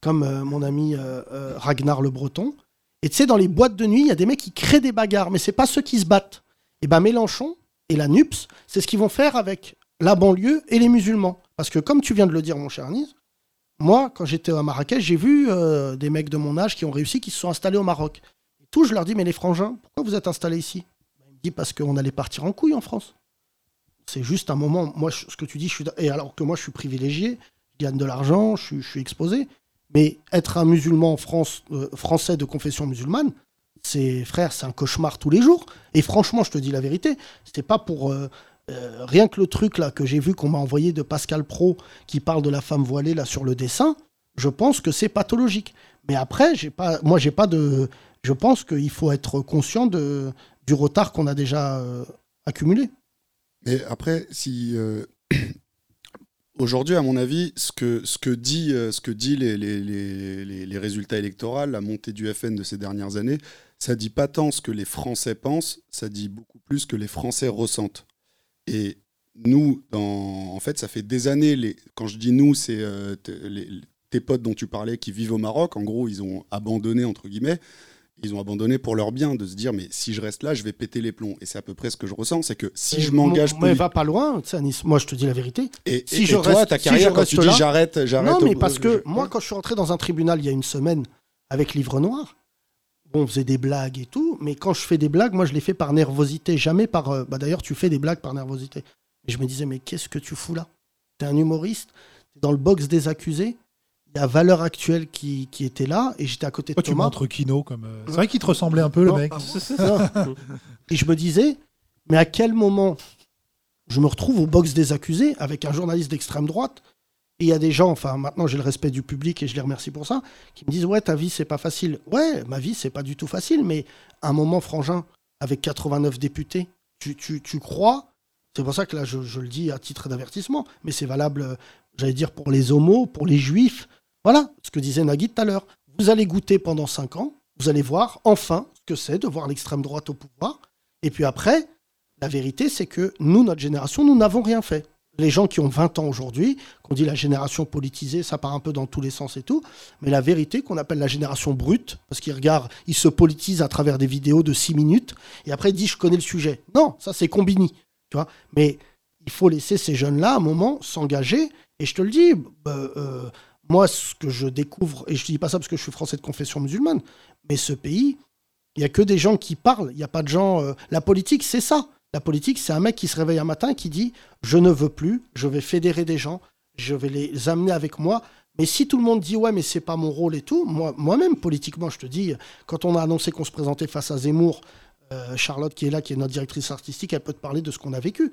comme euh, mon ami euh, euh, Ragnar le Breton. Et tu sais, dans les boîtes de nuit, il y a des mecs qui créent des bagarres, mais c'est pas ceux qui se battent. Et ben Mélenchon et la NUPS, c'est ce qu'ils vont faire avec la banlieue et les musulmans. Parce que comme tu viens de le dire, mon cher Anis, moi, quand j'étais à Marrakech, j'ai vu des mecs de mon âge qui ont réussi, qui se sont installés au Maroc. Et tout, je leur dis, mais les frangins, pourquoi vous êtes installés ici? Il me dit, parce qu'on allait partir en couille en France. C'est juste un moment. Moi, ce que tu dis, je suis. Et alors que moi, je suis privilégié, je gagne de l'argent, je suis exposé. Mais être un musulman euh, français de confession musulmane, c'est frère, c'est un cauchemar tous les jours. Et franchement, je te dis la vérité, c'était pas pour euh, euh, rien que le truc là que j'ai vu qu'on m'a envoyé de Pascal Pro qui parle de la femme voilée là sur le dessin. Je pense que c'est pathologique. Mais après, j'ai pas, moi, j'ai pas de. Je pense qu'il faut être conscient du retard qu'on a déjà accumulé. Mais après, si aujourd'hui, à mon avis, ce que, ce que dit, euh, ce que dit les, les, les, résultats électoraux, la montée du FN de ces dernières années, ça dit pas tant ce que les Français pensent, ça dit beaucoup plus ce que les Français ressentent. Et nous, dans, en fait, ça fait des années. Les, quand je dis nous, c'est euh, tes potes dont tu parlais qui vivent au Maroc. En gros, ils ont abandonné entre guillemets. Ils ont abandonné pour leur bien, de se dire mais si je reste là, je vais péter les plombs. Et c'est à peu près ce que je ressens, c'est que si Et je m'engage Mais va pas loin, Anis. Moi, je te dis la vérité. et, si et- je et toi, reste- ta si carrière, je quand tu dis j'arrête, j'arrête. Non, mais au- parce que moi, quand je suis rentré dans un tribunal il y a une semaine avec Livre Noir, bon, on faisait des blagues et tout, mais quand je fais des blagues, moi, je les fais par nervosité, jamais par. euh, Bah, D'ailleurs, tu fais des blagues par nervosité. Et je me disais, mais qu'est-ce que tu fous là? T'es un humoriste, t'es dans le box des accusés. Il y a Valeur Actuelle qui, qui était là, et j'étais à côté de Pourquoi tu montres Kino comme. euh, C'est vrai qu'il te ressemblait un peu, le mec. Et je me disais, mais à quel moment je me retrouve au box des accusés avec un journaliste d'extrême droite et il y a des gens, enfin maintenant j'ai le respect du public et je les remercie pour ça, qui me disent ouais ta vie c'est pas facile. Ouais ma vie c'est pas du tout facile, mais à un moment frangin avec 89 députés, tu, tu, tu crois? C'est pour ça que là je, je le dis à titre d'avertissement, mais c'est valable, euh, j'allais dire pour les homos, pour les juifs. Voilà ce que disait Nagui tout à l'heure. Vous allez goûter pendant 5 ans, vous allez voir enfin ce que c'est de voir l'extrême droite au pouvoir. Et puis après, la vérité, c'est que nous, notre génération, nous n'avons rien fait. Les gens qui ont 20 ans aujourd'hui, qu'on dit la génération politisée, ça part un peu dans tous les sens et tout, mais la vérité qu'on appelle la génération brute, parce qu'ils regardent, ils se politisent à travers des vidéos de 6 minutes, et après ils disent je connais le sujet. Non, ça c'est combini, tu vois. Mais il faut laisser ces jeunes-là, à un moment, s'engager, et je te le dis, bah, euh, moi, ce que je découvre, et je ne dis pas ça parce que je suis français de confession musulmane, mais ce pays, il n'y a que des gens qui parlent. Il n'y a pas de gens. euh, La politique, c'est ça. La politique, c'est un mec qui se réveille un matin et qui dit Je ne veux plus, je vais fédérer des gens, je vais les amener avec moi. Mais si tout le monde dit Ouais, mais c'est pas mon rôle et tout, moi- moi-même, politiquement, je te dis, quand on a annoncé qu'on se présentait face à Zemmour, euh, Charlotte qui est là, qui est notre directrice artistique, elle peut te parler de ce qu'on a vécu.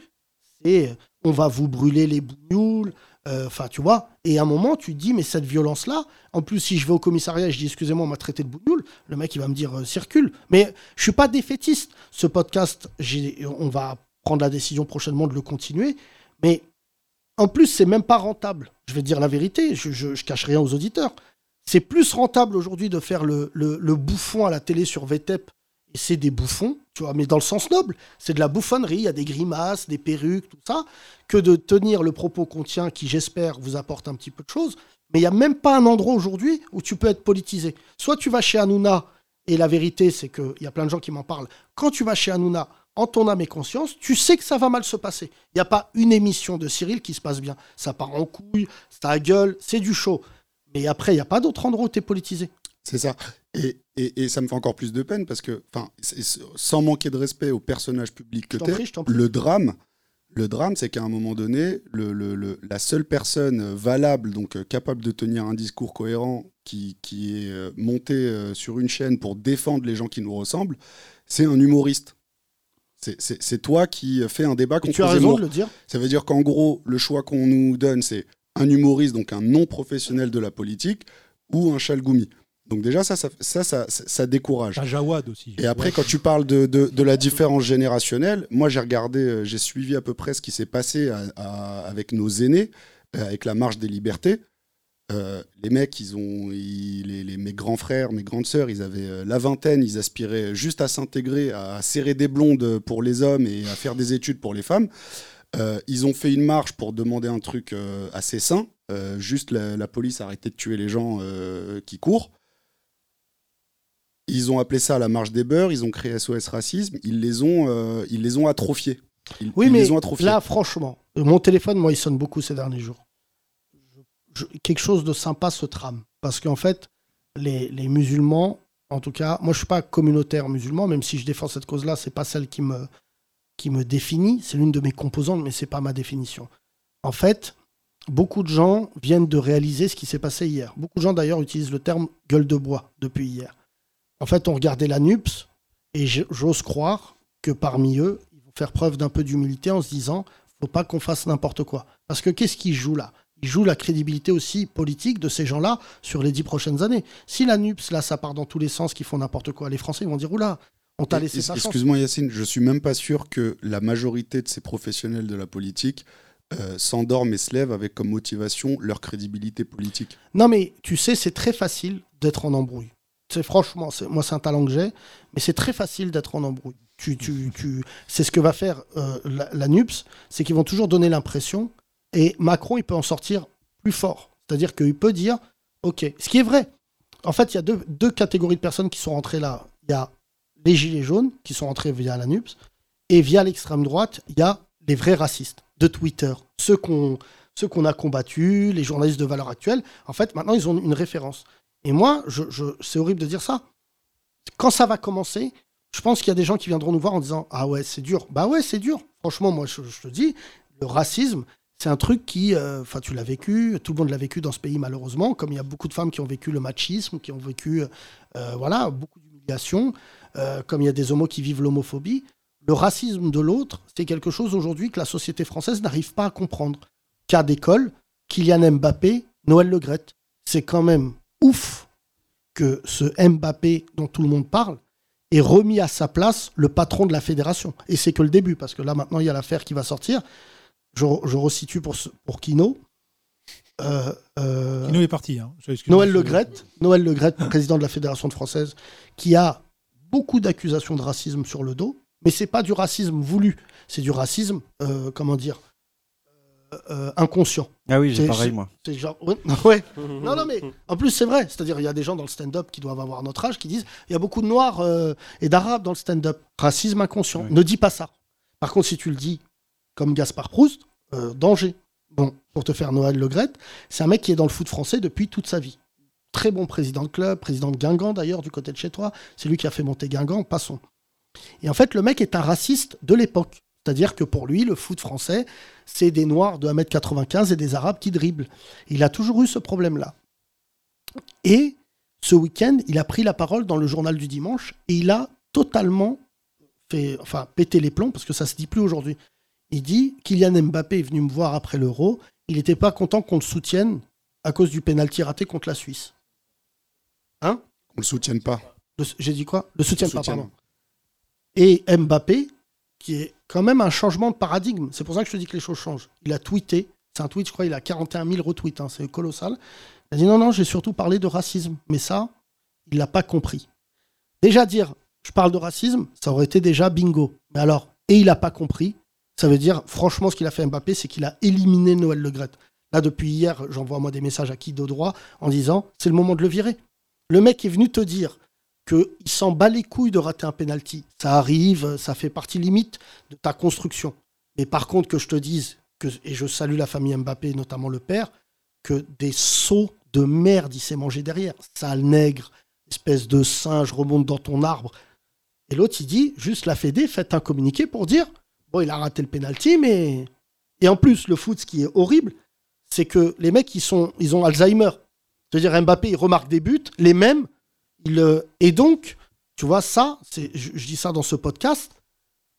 Euh, on va vous brûler les bougnoules, euh, enfin, tu vois. Et à un moment, tu te dis, mais cette violence-là, en plus, si je vais au commissariat et je dis, excusez-moi, on m'a traité de bougnoule, le mec, il va me dire, euh, circule. Mais je suis pas défaitiste. Ce podcast, on va prendre la décision prochainement de le continuer. Mais en plus, c'est même pas rentable. Je vais te dire la vérité, je, cache rien aux auditeurs. C'est plus rentable aujourd'hui de faire le bouffon à la télé sur VTEP, et c'est des bouffons, tu vois, mais dans le sens noble. C'est de la bouffonnerie, il y a des grimaces, des perruques, tout ça, que de tenir le propos qu'on tient, qui j'espère vous apporte un petit peu de choses. Mais il n'y a même pas un endroit aujourd'hui où tu peux être politisé. Soit tu vas chez Hanouna, et la vérité, c'est qu'il y a plein de gens qui m'en parlent. Quand tu vas chez Hanouna, en ton âme et conscience, tu sais que ça va mal se passer. Il n'y a pas une émission de Cyril qui se passe bien. Ça part en couille, ça gueule, c'est du show. Mais après, il n'y a pas d'autre endroit où tu es politisé. C'est ça. Et, et, et ça me fait encore plus de peine parce que, enfin, sans manquer de respect au personnage public que prie. le drame, le drame, c'est qu'à un moment donné, le, le- le- la seule personne valable, donc euh, capable de tenir un discours cohérent, qui, qui est euh, monté euh, sur une chaîne pour défendre les gens qui nous ressemblent, c'est un humoriste. C'est- toi qui fais un débat Et contre tu as raison de le dire. Ça veut dire qu'en gros, le choix qu'on nous donne, c'est un humoriste, donc un non-professionnel de la politique, ou un chalgoumi. Donc déjà, ça, ça, ça, ça, décourage. Jawad aussi. Et après, quand tu parles de, de- de la différence générationnelle, moi j'ai regardé, euh, j'ai suivi à peu près ce qui s'est passé à- à- avec nos aînés, euh, avec la marche des libertés. Euh, les mecs, ils ont, ils- les, les- mes grands frères, mes grandes sœurs, ils avaient la vingtaine, ils aspiraient juste à s'intégrer, à serrer des blondes pour les hommes et à faire des études pour les femmes. Euh, ils ont fait une marche pour demander un truc euh, assez sain, juste la, la police a arrêté de tuer les gens qui courent. Ils ont appelé ça la marche des beurs, ils ont créé SOS Racisme, ils les ont, euh, ils les ont atrophiés. Ils, Oui, ils mais les ont atrophiés. là, franchement, euh, mon téléphone, moi, il sonne beaucoup ces derniers jours. Je- quelque chose de sympa se trame. Parce qu'en fait, les, les musulmans, en tout cas, moi, je suis pas communautaire musulman, même si je défends cette cause-là, c'est pas celle qui me, qui me définit. C'est l'une de mes composantes, mais c'est pas ma définition. En fait, beaucoup de gens viennent de réaliser ce qui s'est passé hier. Beaucoup de gens, d'ailleurs, utilisent le terme gueule de bois depuis hier. En fait, on regardait la NUPS, et j'ose croire que parmi eux, ils vont faire preuve d'un peu d'humilité en se disant faut pas qu'on fasse n'importe quoi. Parce que qu'est-ce qu'ils jouent là? Ils jouent la crédibilité aussi politique de ces gens-là sur les dix prochaines années. Si la NUPS, là, ça part dans tous les sens, qu'ils font n'importe quoi, les Français ils vont dire oula, on t'a laissé chance. Excuse-moi Yacine, je suis même pas sûr que la majorité de ces professionnels de la politique euh, s'endorment et se lèvent avec comme motivation leur crédibilité politique. Non, mais tu sais, c'est très facile d'être en embrouille. C'est franchement, moi, c'est un talent que j'ai, mais c'est très facile d'être en embrouille. Tu, tu, tu, c'est ce que va faire euh, la, la NUPS, c'est qu'ils vont toujours donner l'impression, et Macron, il peut en sortir plus fort. C'est-à-dire qu'il peut dire, OK, ce qui est vrai. En fait, il y a deux, deux catégories de personnes qui sont rentrées là. Il y a les gilets jaunes, qui sont rentrés via la NUPS, et via l'extrême droite, il y a les vrais racistes de Twitter, ceux qu'on a combattus, les journalistes de valeur actuelle. En fait, maintenant, ils ont une référence. Et moi, c'est horrible de dire ça. Quand ça va commencer, je pense qu'il y a des gens qui viendront nous voir en disant Ah ouais, c'est dur. Bah ouais, c'est dur. Franchement, moi, je, te dis, le racisme, c'est un truc qui. euh, Enfin, tu l'as vécu, tout le monde l'a vécu dans ce pays, malheureusement, comme il y a beaucoup de femmes qui ont vécu le machisme, qui ont vécu euh, voilà, beaucoup d'humiliation, euh, comme il y a des homos qui vivent l'homophobie. Le racisme de l'autre, c'est quelque chose aujourd'hui que la société française n'arrive pas à comprendre. Cas d'école, Kylian Mbappé, Noël Legrette. C'est quand même ouf que ce Mbappé dont tout le monde parle ait remis à sa place le patron de la fédération. Et c'est que le début, parce que là maintenant il y a l'affaire qui va sortir. Je, je resitue pour, ce- pour Kino. Euh, euh, Kino est parti. hein. Noël Legrette, Noël Legrette, [LAUGHS] président de la Fédération de française, qui a beaucoup d'accusations de racisme sur le dos, mais c'est pas du racisme voulu, c'est du racisme, euh, comment dire, euh, inconscient. Ah oui, j'ai pareil, moi. C'est genre, ouais, [LAUGHS] ouais. non, non, mais en plus c'est vrai, c'est-à-dire il y a des gens dans le stand-up qui doivent avoir notre âge qui disent il y a beaucoup de noirs euh, et d'arabes dans le stand-up. Racisme inconscient. Ne dis pas ça. Par contre, si tu le dis comme Gaspard Proust, euh, danger. Bon, pour te faire Noël Legrette, c'est un mec qui est dans le foot français depuis toute sa vie. Très bon président de club, président de Guingamp d'ailleurs, du côté de chez toi. C'est lui qui a fait monter Guingamp, passons. Et en fait, le mec est un raciste de l'époque. C'est-à-dire que pour lui, le foot français, c'est des noirs de 1m95 et des arabes qui dribblent. Il a toujours eu ce problème-là. Et ce week-end, il a pris la parole dans le journal du dimanche et il a totalement fait, enfin, pété les plombs, parce que ça se dit plus aujourd'hui. Il dit Kylian Mbappé est venu me voir après l'Euro, il n'était pas content qu'on le soutienne à cause du pénalty raté contre la Suisse. Hein? On le soutienne pas. J'ai dit quoi? Le soutienne pas, pardon. Et Mbappé, qui est quand même un changement de paradigme. C'est pour ça que je te dis que les choses changent. Il a tweeté, c'est un tweet, je crois, il a 41 000 retweets, hein, c'est colossal. Il a dit non, non, j'ai surtout parlé de racisme. Mais ça, il l'a pas compris. Déjà dire, je parle de racisme, ça aurait été déjà bingo. Mais alors, et il n'a pas compris, ça veut dire, franchement, ce qu'il a fait Mbappé, c'est qu'il a éliminé Noël Legrette. Là, depuis hier, j'envoie moi des messages à qui de droit en disant, c'est le moment de le virer. Le mec est venu te dire, qu'il s'en bat les couilles de rater un penalty. Ça arrive, ça fait partie limite de ta construction. Mais par contre, que je te dise, et je salue la famille Mbappé, notamment le père, que des sauts de merde, il s'est mangé derrière. Sale nègre, espèce de singe, remonte dans ton arbre. Et l'autre, il dit, juste la Fédé, faites un communiqué pour dire, bon, il a raté le penalty, mais... Et en plus, le foot, ce qui est horrible, c'est que les mecs, ils, sont, ils ont Alzheimer. C'est-à-dire Mbappé, il remarque des buts, les mêmes. Euh, et donc, tu vois, ça, je, dis ça dans ce podcast,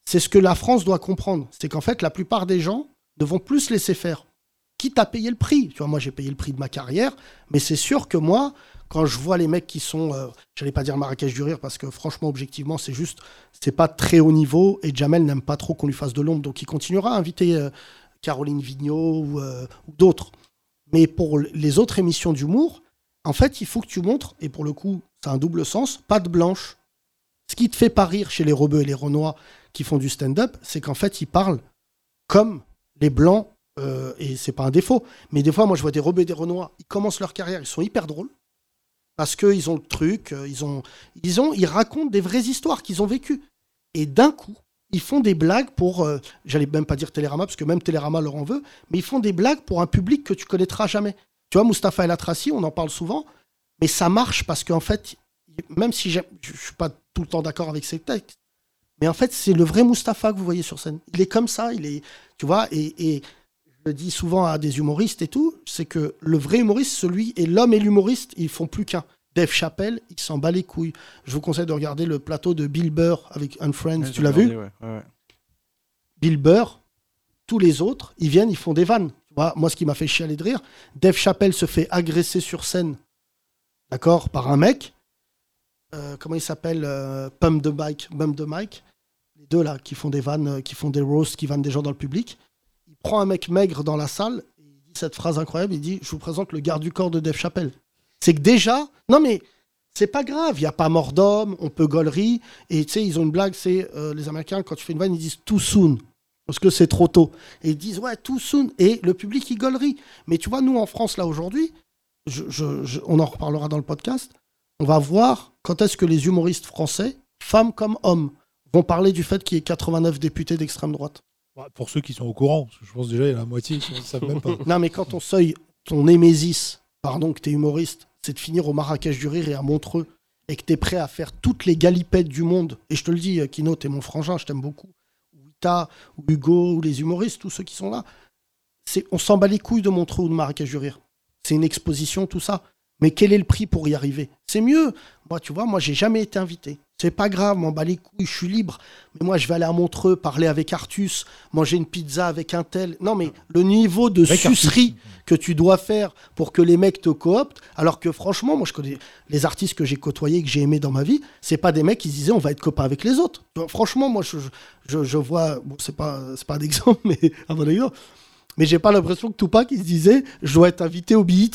c'est ce que la France doit comprendre. C'est qu'en fait, la plupart des gens ne vont plus se laisser faire. Quitte à payer le prix. Tu vois, moi, j'ai payé le prix de ma carrière, mais c'est sûr que moi, quand je vois les mecs qui sont, euh, j'allais pas dire Marrakech du rire, parce que franchement, objectivement, c'est juste, c'est pas très haut niveau, et Jamel n'aime pas trop qu'on lui fasse de l'ombre, donc il continuera à inviter euh, Caroline Vigneault euh, ou d'autres. Mais pour les autres émissions d'humour, en fait, il faut que tu montres, et pour le coup, c'est un double sens, pas de blanche. Ce qui te fait pas rire chez les Rebeux et les Renois qui font du stand-up, c'est qu'en fait, ils parlent comme les Blancs, euh, et c'est pas un défaut. Mais des fois, moi, je vois des Rebeux et des Renois, ils commencent leur carrière, ils sont hyper drôles, parce qu'ils ont le truc, euh, ils, ont, ils, ont, racontent des vraies histoires qu'ils ont vécues. Et d'un coup, ils font des blagues pour, euh, j'allais même pas dire Télérama, parce que même Télérama leur en veut, mais ils font des blagues pour un public que tu connaîtras jamais. Tu vois, Mustapha El Atrassi, on en parle souvent, mais ça marche parce qu'en fait, même si je suis pas tout le temps d'accord avec ses textes, mais en fait, c'est le vrai Mustapha que vous voyez sur scène. Il est comme ça, il est, tu vois, et, et je le dis souvent à des humoristes et tout, c'est que le vrai humoriste, celui et l'homme et l'humoriste, ils font plus qu'un. Dave Chappelle, il s'en bat les couilles. Je vous conseille de regarder le plateau de Bill Burr avec Unfriends. Ouais, tu l'as vu regardé, ouais, ouais. Bill Burr, tous les autres, ils viennent, ils font des vannes. Tu vois, moi, ce qui m'a fait chialer de rire, Dave Chappelle se fait agresser sur scène, d'accord, par un mec. Euh, comment il s'appelle euh, Pump de Mike, Bump de Mike. Les deux là, qui font des vannes, euh, qui font des roasts, qui vannent des gens dans le public. Il prend un mec maigre dans la salle, et il dit cette phrase incroyable, il dit, je vous présente le garde du corps de Dave Chappelle. C'est que déjà, non mais c'est pas grave, il n'y a pas mort d'homme, on peut gaulerie. Et tu sais, ils ont une blague, c'est euh, les Américains, quand tu fais une vanne, ils disent too soon. Parce que c'est trop tôt. Et ils disent, ouais, too soon. Et le public, il gaulerie. Mais tu vois, nous, en France, là, aujourd'hui, je- je- je- on en reparlera dans le podcast, on va voir quand est-ce que les humoristes français, femmes comme hommes, vont parler du fait qu'il y ait 89 députés d'extrême droite. Ouais, Pour ceux qui sont au courant, parce que je pense déjà il y a la moitié qui ne savent même pas. [LAUGHS] Non, mais quand ton seuil, ton némésis, pardon, que t'es humoriste, c'est de finir au Marrakech du Rire et à Montreux, et que t'es prêt à faire toutes les galipettes du monde, et je te le dis, euh, Kino, t'es mon frangin, je t'aime beaucoup, ou Ita, ou Hugo, ou les humoristes, tous ceux qui sont là, c'est, on s'en bat les couilles de Montreux ou de Marrakech du Rire. C'est une exposition, tout ça. Mais quel est le prix pour y arriver? C'est mieux. Moi, tu vois, moi, j'ai jamais été invité. C'est pas grave, m'en bats les couilles, je suis libre. Mais moi, je vais aller à Montreux, parler avec Artus, manger une pizza avec un tel. Non, mais le niveau de Avec Artus. sucerie que tu dois faire pour que les mecs te cooptent, alors que franchement, moi, je connais les artistes que j'ai côtoyés, que j'ai aimés dans ma vie, c'est pas des mecs qui se disaient on va être copains avec les autres. Franchement, moi, je, je, je vois, bon, c'est pas, pas un exemple, [LAUGHS] mais à mon avis, mais j'ai pas l'impression que Tupac, il se disait je dois être invité au BET.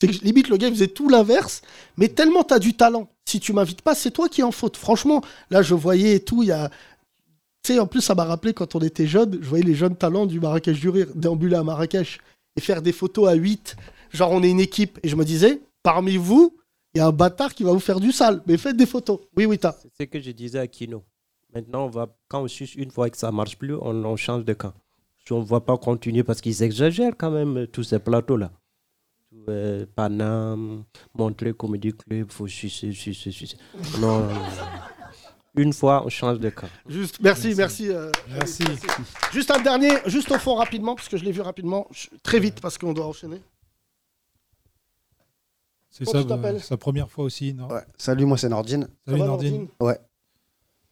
C'est que limite, le gars, il faisait tout l'inverse, mais tellement t'as du talent. Si tu m'invites pas, c'est toi qui es en faute. Franchement, là, je voyais et tout, y a. Tu sais, en plus, ça m'a rappelé quand on était jeunes, je voyais les jeunes talents du Marrakech du Rire déambuler à Marrakech et faire des photos à 8. Genre, on est une équipe. Et je me disais, parmi vous, il y a un bâtard qui va vous faire du sale. Mais faites des photos. Oui, oui, t'as. C'est ce que je disais à Kino. Maintenant, on va, quand on suce une fois que ça marche plus, on change de camp. On ne va pas continuer parce qu'ils exagèrent quand même tous ces plateaux-là. Euh, Paname, Montreux Comedy Club, faut sucer, sucer, sucer. Non, non, non. Une fois, on change de camp. Juste, merci, merci. euh, Merci. Juste un dernier, juste au fond rapidement, parce que je l'ai vu rapidement, très vite parce qu'on doit enchaîner. C'est ça, euh, sa première fois aussi, non? Ouais. Salut, moi c'est Nordine. Salut Nordine. Nordine? Ouais.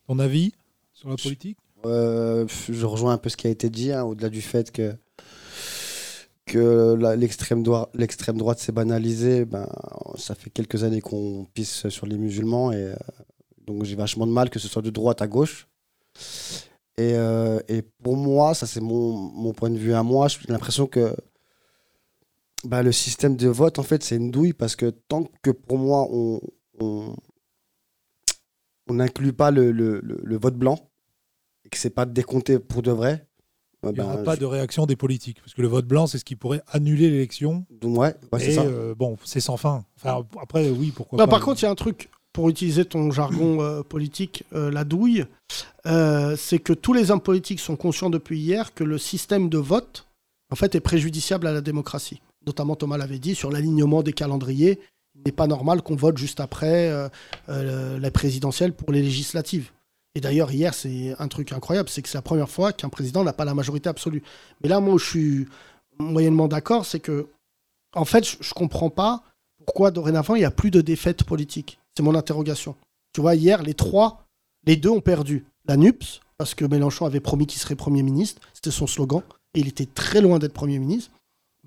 Ton avis sur la politique? Euh, je rejoins un peu ce qui a été dit, hein, au-delà du fait que, que l'extrême droite, s'est banalisée. Ben, ça fait quelques années qu'on pisse sur les musulmans et euh, donc j'ai vachement de mal que ce soit de droite à gauche. Et, euh, et pour moi, ça c'est mon, mon point de vue à moi, j'ai l'impression que ben, le système de vote, en fait, c'est une douille parce que tant que pour moi, on on- on n'inclut pas le- le- le vote blanc et que c'est pas décompté pour de vrai. Il n'y aura ben, pas je- de réaction des politiques. Parce que le vote blanc, c'est ce qui pourrait annuler l'élection. Ouais, ouais, c'est ça. euh, bon, c'est sans fin. Enfin, après, oui, pourquoi Non, pas. par contre, il y a un truc pour utiliser ton jargon [CLEARS THROAT] euh, politique, euh, la douille, euh, c'est que tous les hommes politiques sont conscients depuis hier que le système de vote, en fait, est préjudiciable à la démocratie. Notamment, Thomas l'avait dit, sur l'alignement des calendriers. Il n'est pas normal qu'on vote juste après euh, euh, la présidentielle pour les législatives. Et d'ailleurs, hier, c'est un truc incroyable, c'est que c'est la première fois qu'un président n'a pas la majorité absolue. Mais là, moi, je suis moyennement d'accord, c'est que, en fait, je ne comprends pas pourquoi dorénavant il n'y a plus de défaites politiques. C'est mon interrogation. Tu vois, hier, les trois, les deux ont perdu. La NUPS, parce que Mélenchon avait promis qu'il serait Premier ministre, c'était son slogan, et il était très loin d'être Premier ministre.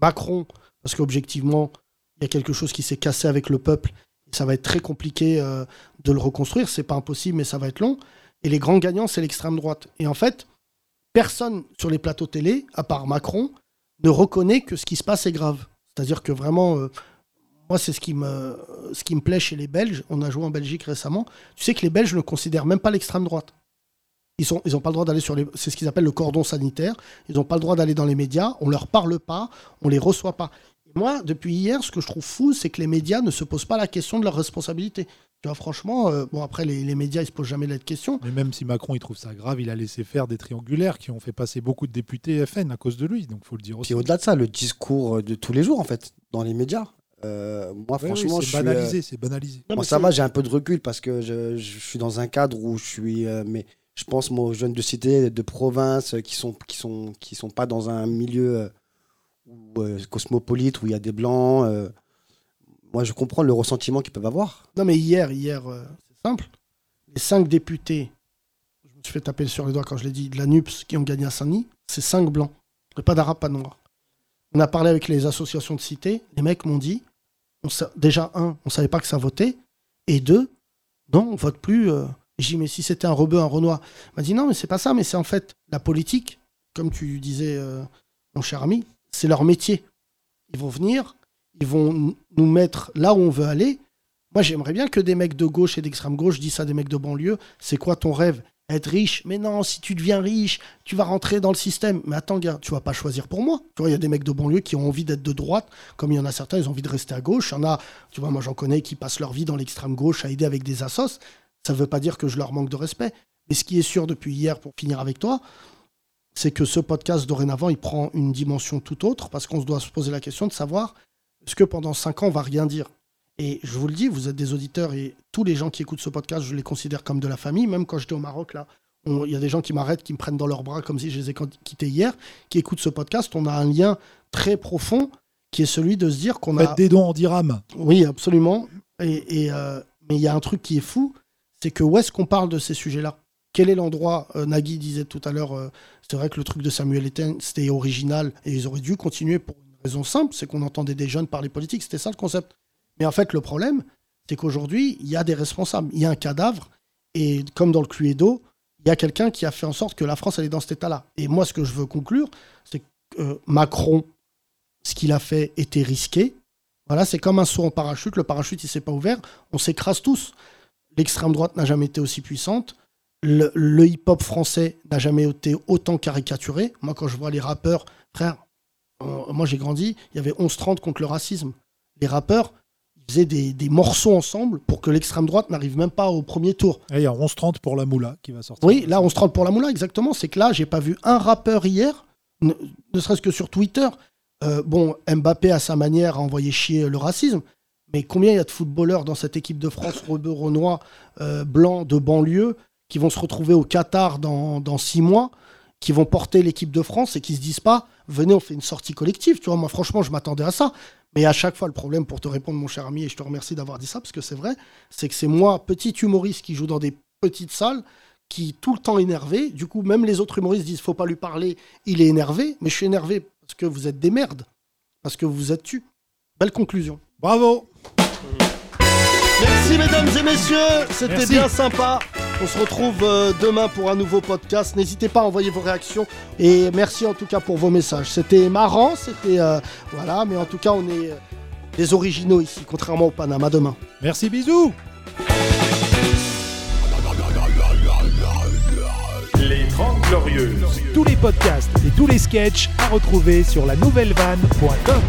Macron, parce qu'objectivement, il y a quelque chose qui s'est cassé avec le peuple, et ça va être très compliqué euh, de le reconstruire, c'est pas impossible, mais ça va être long. Et les grands gagnants, c'est l'extrême droite. Et en fait, personne sur les plateaux télé, à part Macron, ne reconnaît que ce qui se passe est grave. C'est-à-dire que vraiment, euh, moi, c'est ce qui, me, ce qui me plaît chez les Belges. On a joué en Belgique récemment. Tu sais que les Belges ne considèrent même pas l'extrême droite. Ils n'ont ils pas le droit d'aller sur les. C'est ce qu'ils appellent le cordon sanitaire. Ils n'ont pas le droit d'aller dans les médias. On leur parle pas. On les reçoit pas. Moi, depuis hier, ce que je trouve fou, c'est que les médias ne se posent pas la question de leur responsabilité. Tu vois, franchement, euh, bon, après, les, les médias, ils se posent jamais la question. Mais même si Macron il trouve ça grave, il a laissé faire des triangulaires qui ont fait passer beaucoup de députés FN à cause de lui. Donc faut le dire aussi. Puis au-delà de ça, le discours de tous les jours, en fait, dans les médias. Euh, moi, franchement, oui, je c'est suis, banalisé, euh, c'est banalisé. Non, Moi, ça va, j'ai un peu de recul parce que je, je suis dans un cadre où je suis. euh, mais je pense, moi, aux jeunes de cité, de province, euh, qui sont, qui sont, qui sont pas dans un milieu euh, où, euh, cosmopolite où il y a des blancs. Moi, je comprends le ressentiment qu'ils peuvent avoir. Non, mais hier, hier, euh, c'est simple. Les cinq députés, je me suis fait taper sur les doigts quand je l'ai dit, de la NUPS qui ont gagné à Saint-Denis, c'est cinq blancs. A Pas d'arabe, pas de noir. On a parlé avec les associations de cité. Les mecs m'ont dit, on déjà, un, on savait pas que ça votait. Et deux, non, on vote plus. euh. J'ai dit, mais si c'était un rebeu, un renoir. Il m'a dit, non, mais c'est pas ça, mais c'est en fait la politique, comme tu disais, euh, mon cher ami, c'est leur métier. Ils vont venir, ils vont nous mettre là où on veut aller. Moi, j'aimerais bien que des mecs de gauche et d'extrême gauche disent à des mecs de banlieue c'est quoi ton rêve? Être riche? Mais non, si tu deviens riche, tu vas rentrer dans le système. Mais attends, gars, tu vas pas choisir pour moi. Tu vois, il y a des mecs de banlieue qui ont envie d'être de droite, comme il y en a certains, ils ont envie de rester à gauche. Il y en a, tu vois, moi j'en connais qui passent leur vie dans l'extrême gauche à aider avec des assos. Ça ne veut pas dire que je leur manque de respect. Mais ce qui est sûr depuis hier, pour finir avec toi, c'est que ce podcast, dorénavant, il prend une dimension tout autre, parce qu'on se doit se poser la question de savoir est-ce que pendant cinq ans, on va rien dire Et je vous le dis, vous êtes des auditeurs et tous les gens qui écoutent ce podcast, je les considère comme de la famille. Même quand j'étais au Maroc, là, il y a des gens qui m'arrêtent, qui me prennent dans leurs bras comme si je les ai quittés hier, qui écoutent ce podcast. On a un lien très profond qui est celui de se dire qu'on a. Des dons en dirham. Oui, absolument. Et, et, euh, mais il y a un truc qui est fou, c'est que où est-ce qu'on parle de ces sujets-là? Quel est l'endroit euh, Nagui disait tout à l'heure, euh, c'est vrai que le truc de Samuel Etienne, c'était original et ils auraient dû continuer pour une raison simple, c'est qu'on entendait des jeunes parler politique, c'était ça le concept. Mais en fait, le problème, c'est qu'aujourd'hui, il y a des responsables, il y a un cadavre, et comme dans le Cluedo, il y a quelqu'un qui a fait en sorte que la France, elle est dans cet état-là. Et moi, ce que je veux conclure, c'est que euh, Macron, ce qu'il a fait était risqué. Voilà, c'est comme un saut en parachute. Le parachute, il s'est pas ouvert. On s'écrase tous. L'extrême droite n'a jamais été aussi puissante. Le, le hip-hop français n'a jamais été autant caricaturé. Moi, quand je vois les rappeurs, frère, euh, moi j'ai grandi, il y avait 11-30 contre le racisme. Les rappeurs, faisaient des, des morceaux ensemble pour que l'extrême droite n'arrive même pas au premier tour. Et il y a 11-30 pour la moula qui va sortir. Oui, là, on se trompe pour la moula, exactement. C'est que là, j'ai pas vu un rappeur hier, ne, ne serait-ce que sur Twitter. Euh, bon, Mbappé, à sa manière, a envoyé chier le racisme. Mais combien il y a de footballeurs dans cette équipe de France, rebeux, renois, euh, blancs, de banlieue, qui vont se retrouver au Qatar dans, dans six mois, qui vont porter l'équipe de France et qui se disent pas, venez, on fait une sortie collective. Tu vois, moi, franchement, je m'attendais à ça. Mais à chaque fois, le problème, pour te répondre, mon cher ami, et je te remercie d'avoir dit ça, parce que c'est vrai, c'est que c'est moi, petit humoriste qui joue dans des petites salles, qui tout le temps énervé. Du coup, même les autres humoristes disent faut pas lui parler, il est énervé. Mais je suis énervé parce que vous êtes des merdes, parce que vous vous êtes tu. Belle conclusion. Bravo. Merci mesdames et messieurs, c'était bien sympa. On se retrouve euh, demain pour un nouveau podcast. N'hésitez pas à envoyer vos réactions et merci en tout cas pour vos messages. C'était marrant, c'était euh, voilà, mais en tout cas on est euh, des originaux ici, contrairement au Panama. Demain. Merci, bisous. Les 30 Glorieuses. Tous les podcasts et tous les sketchs à retrouver sur la nouvelle vanne.com.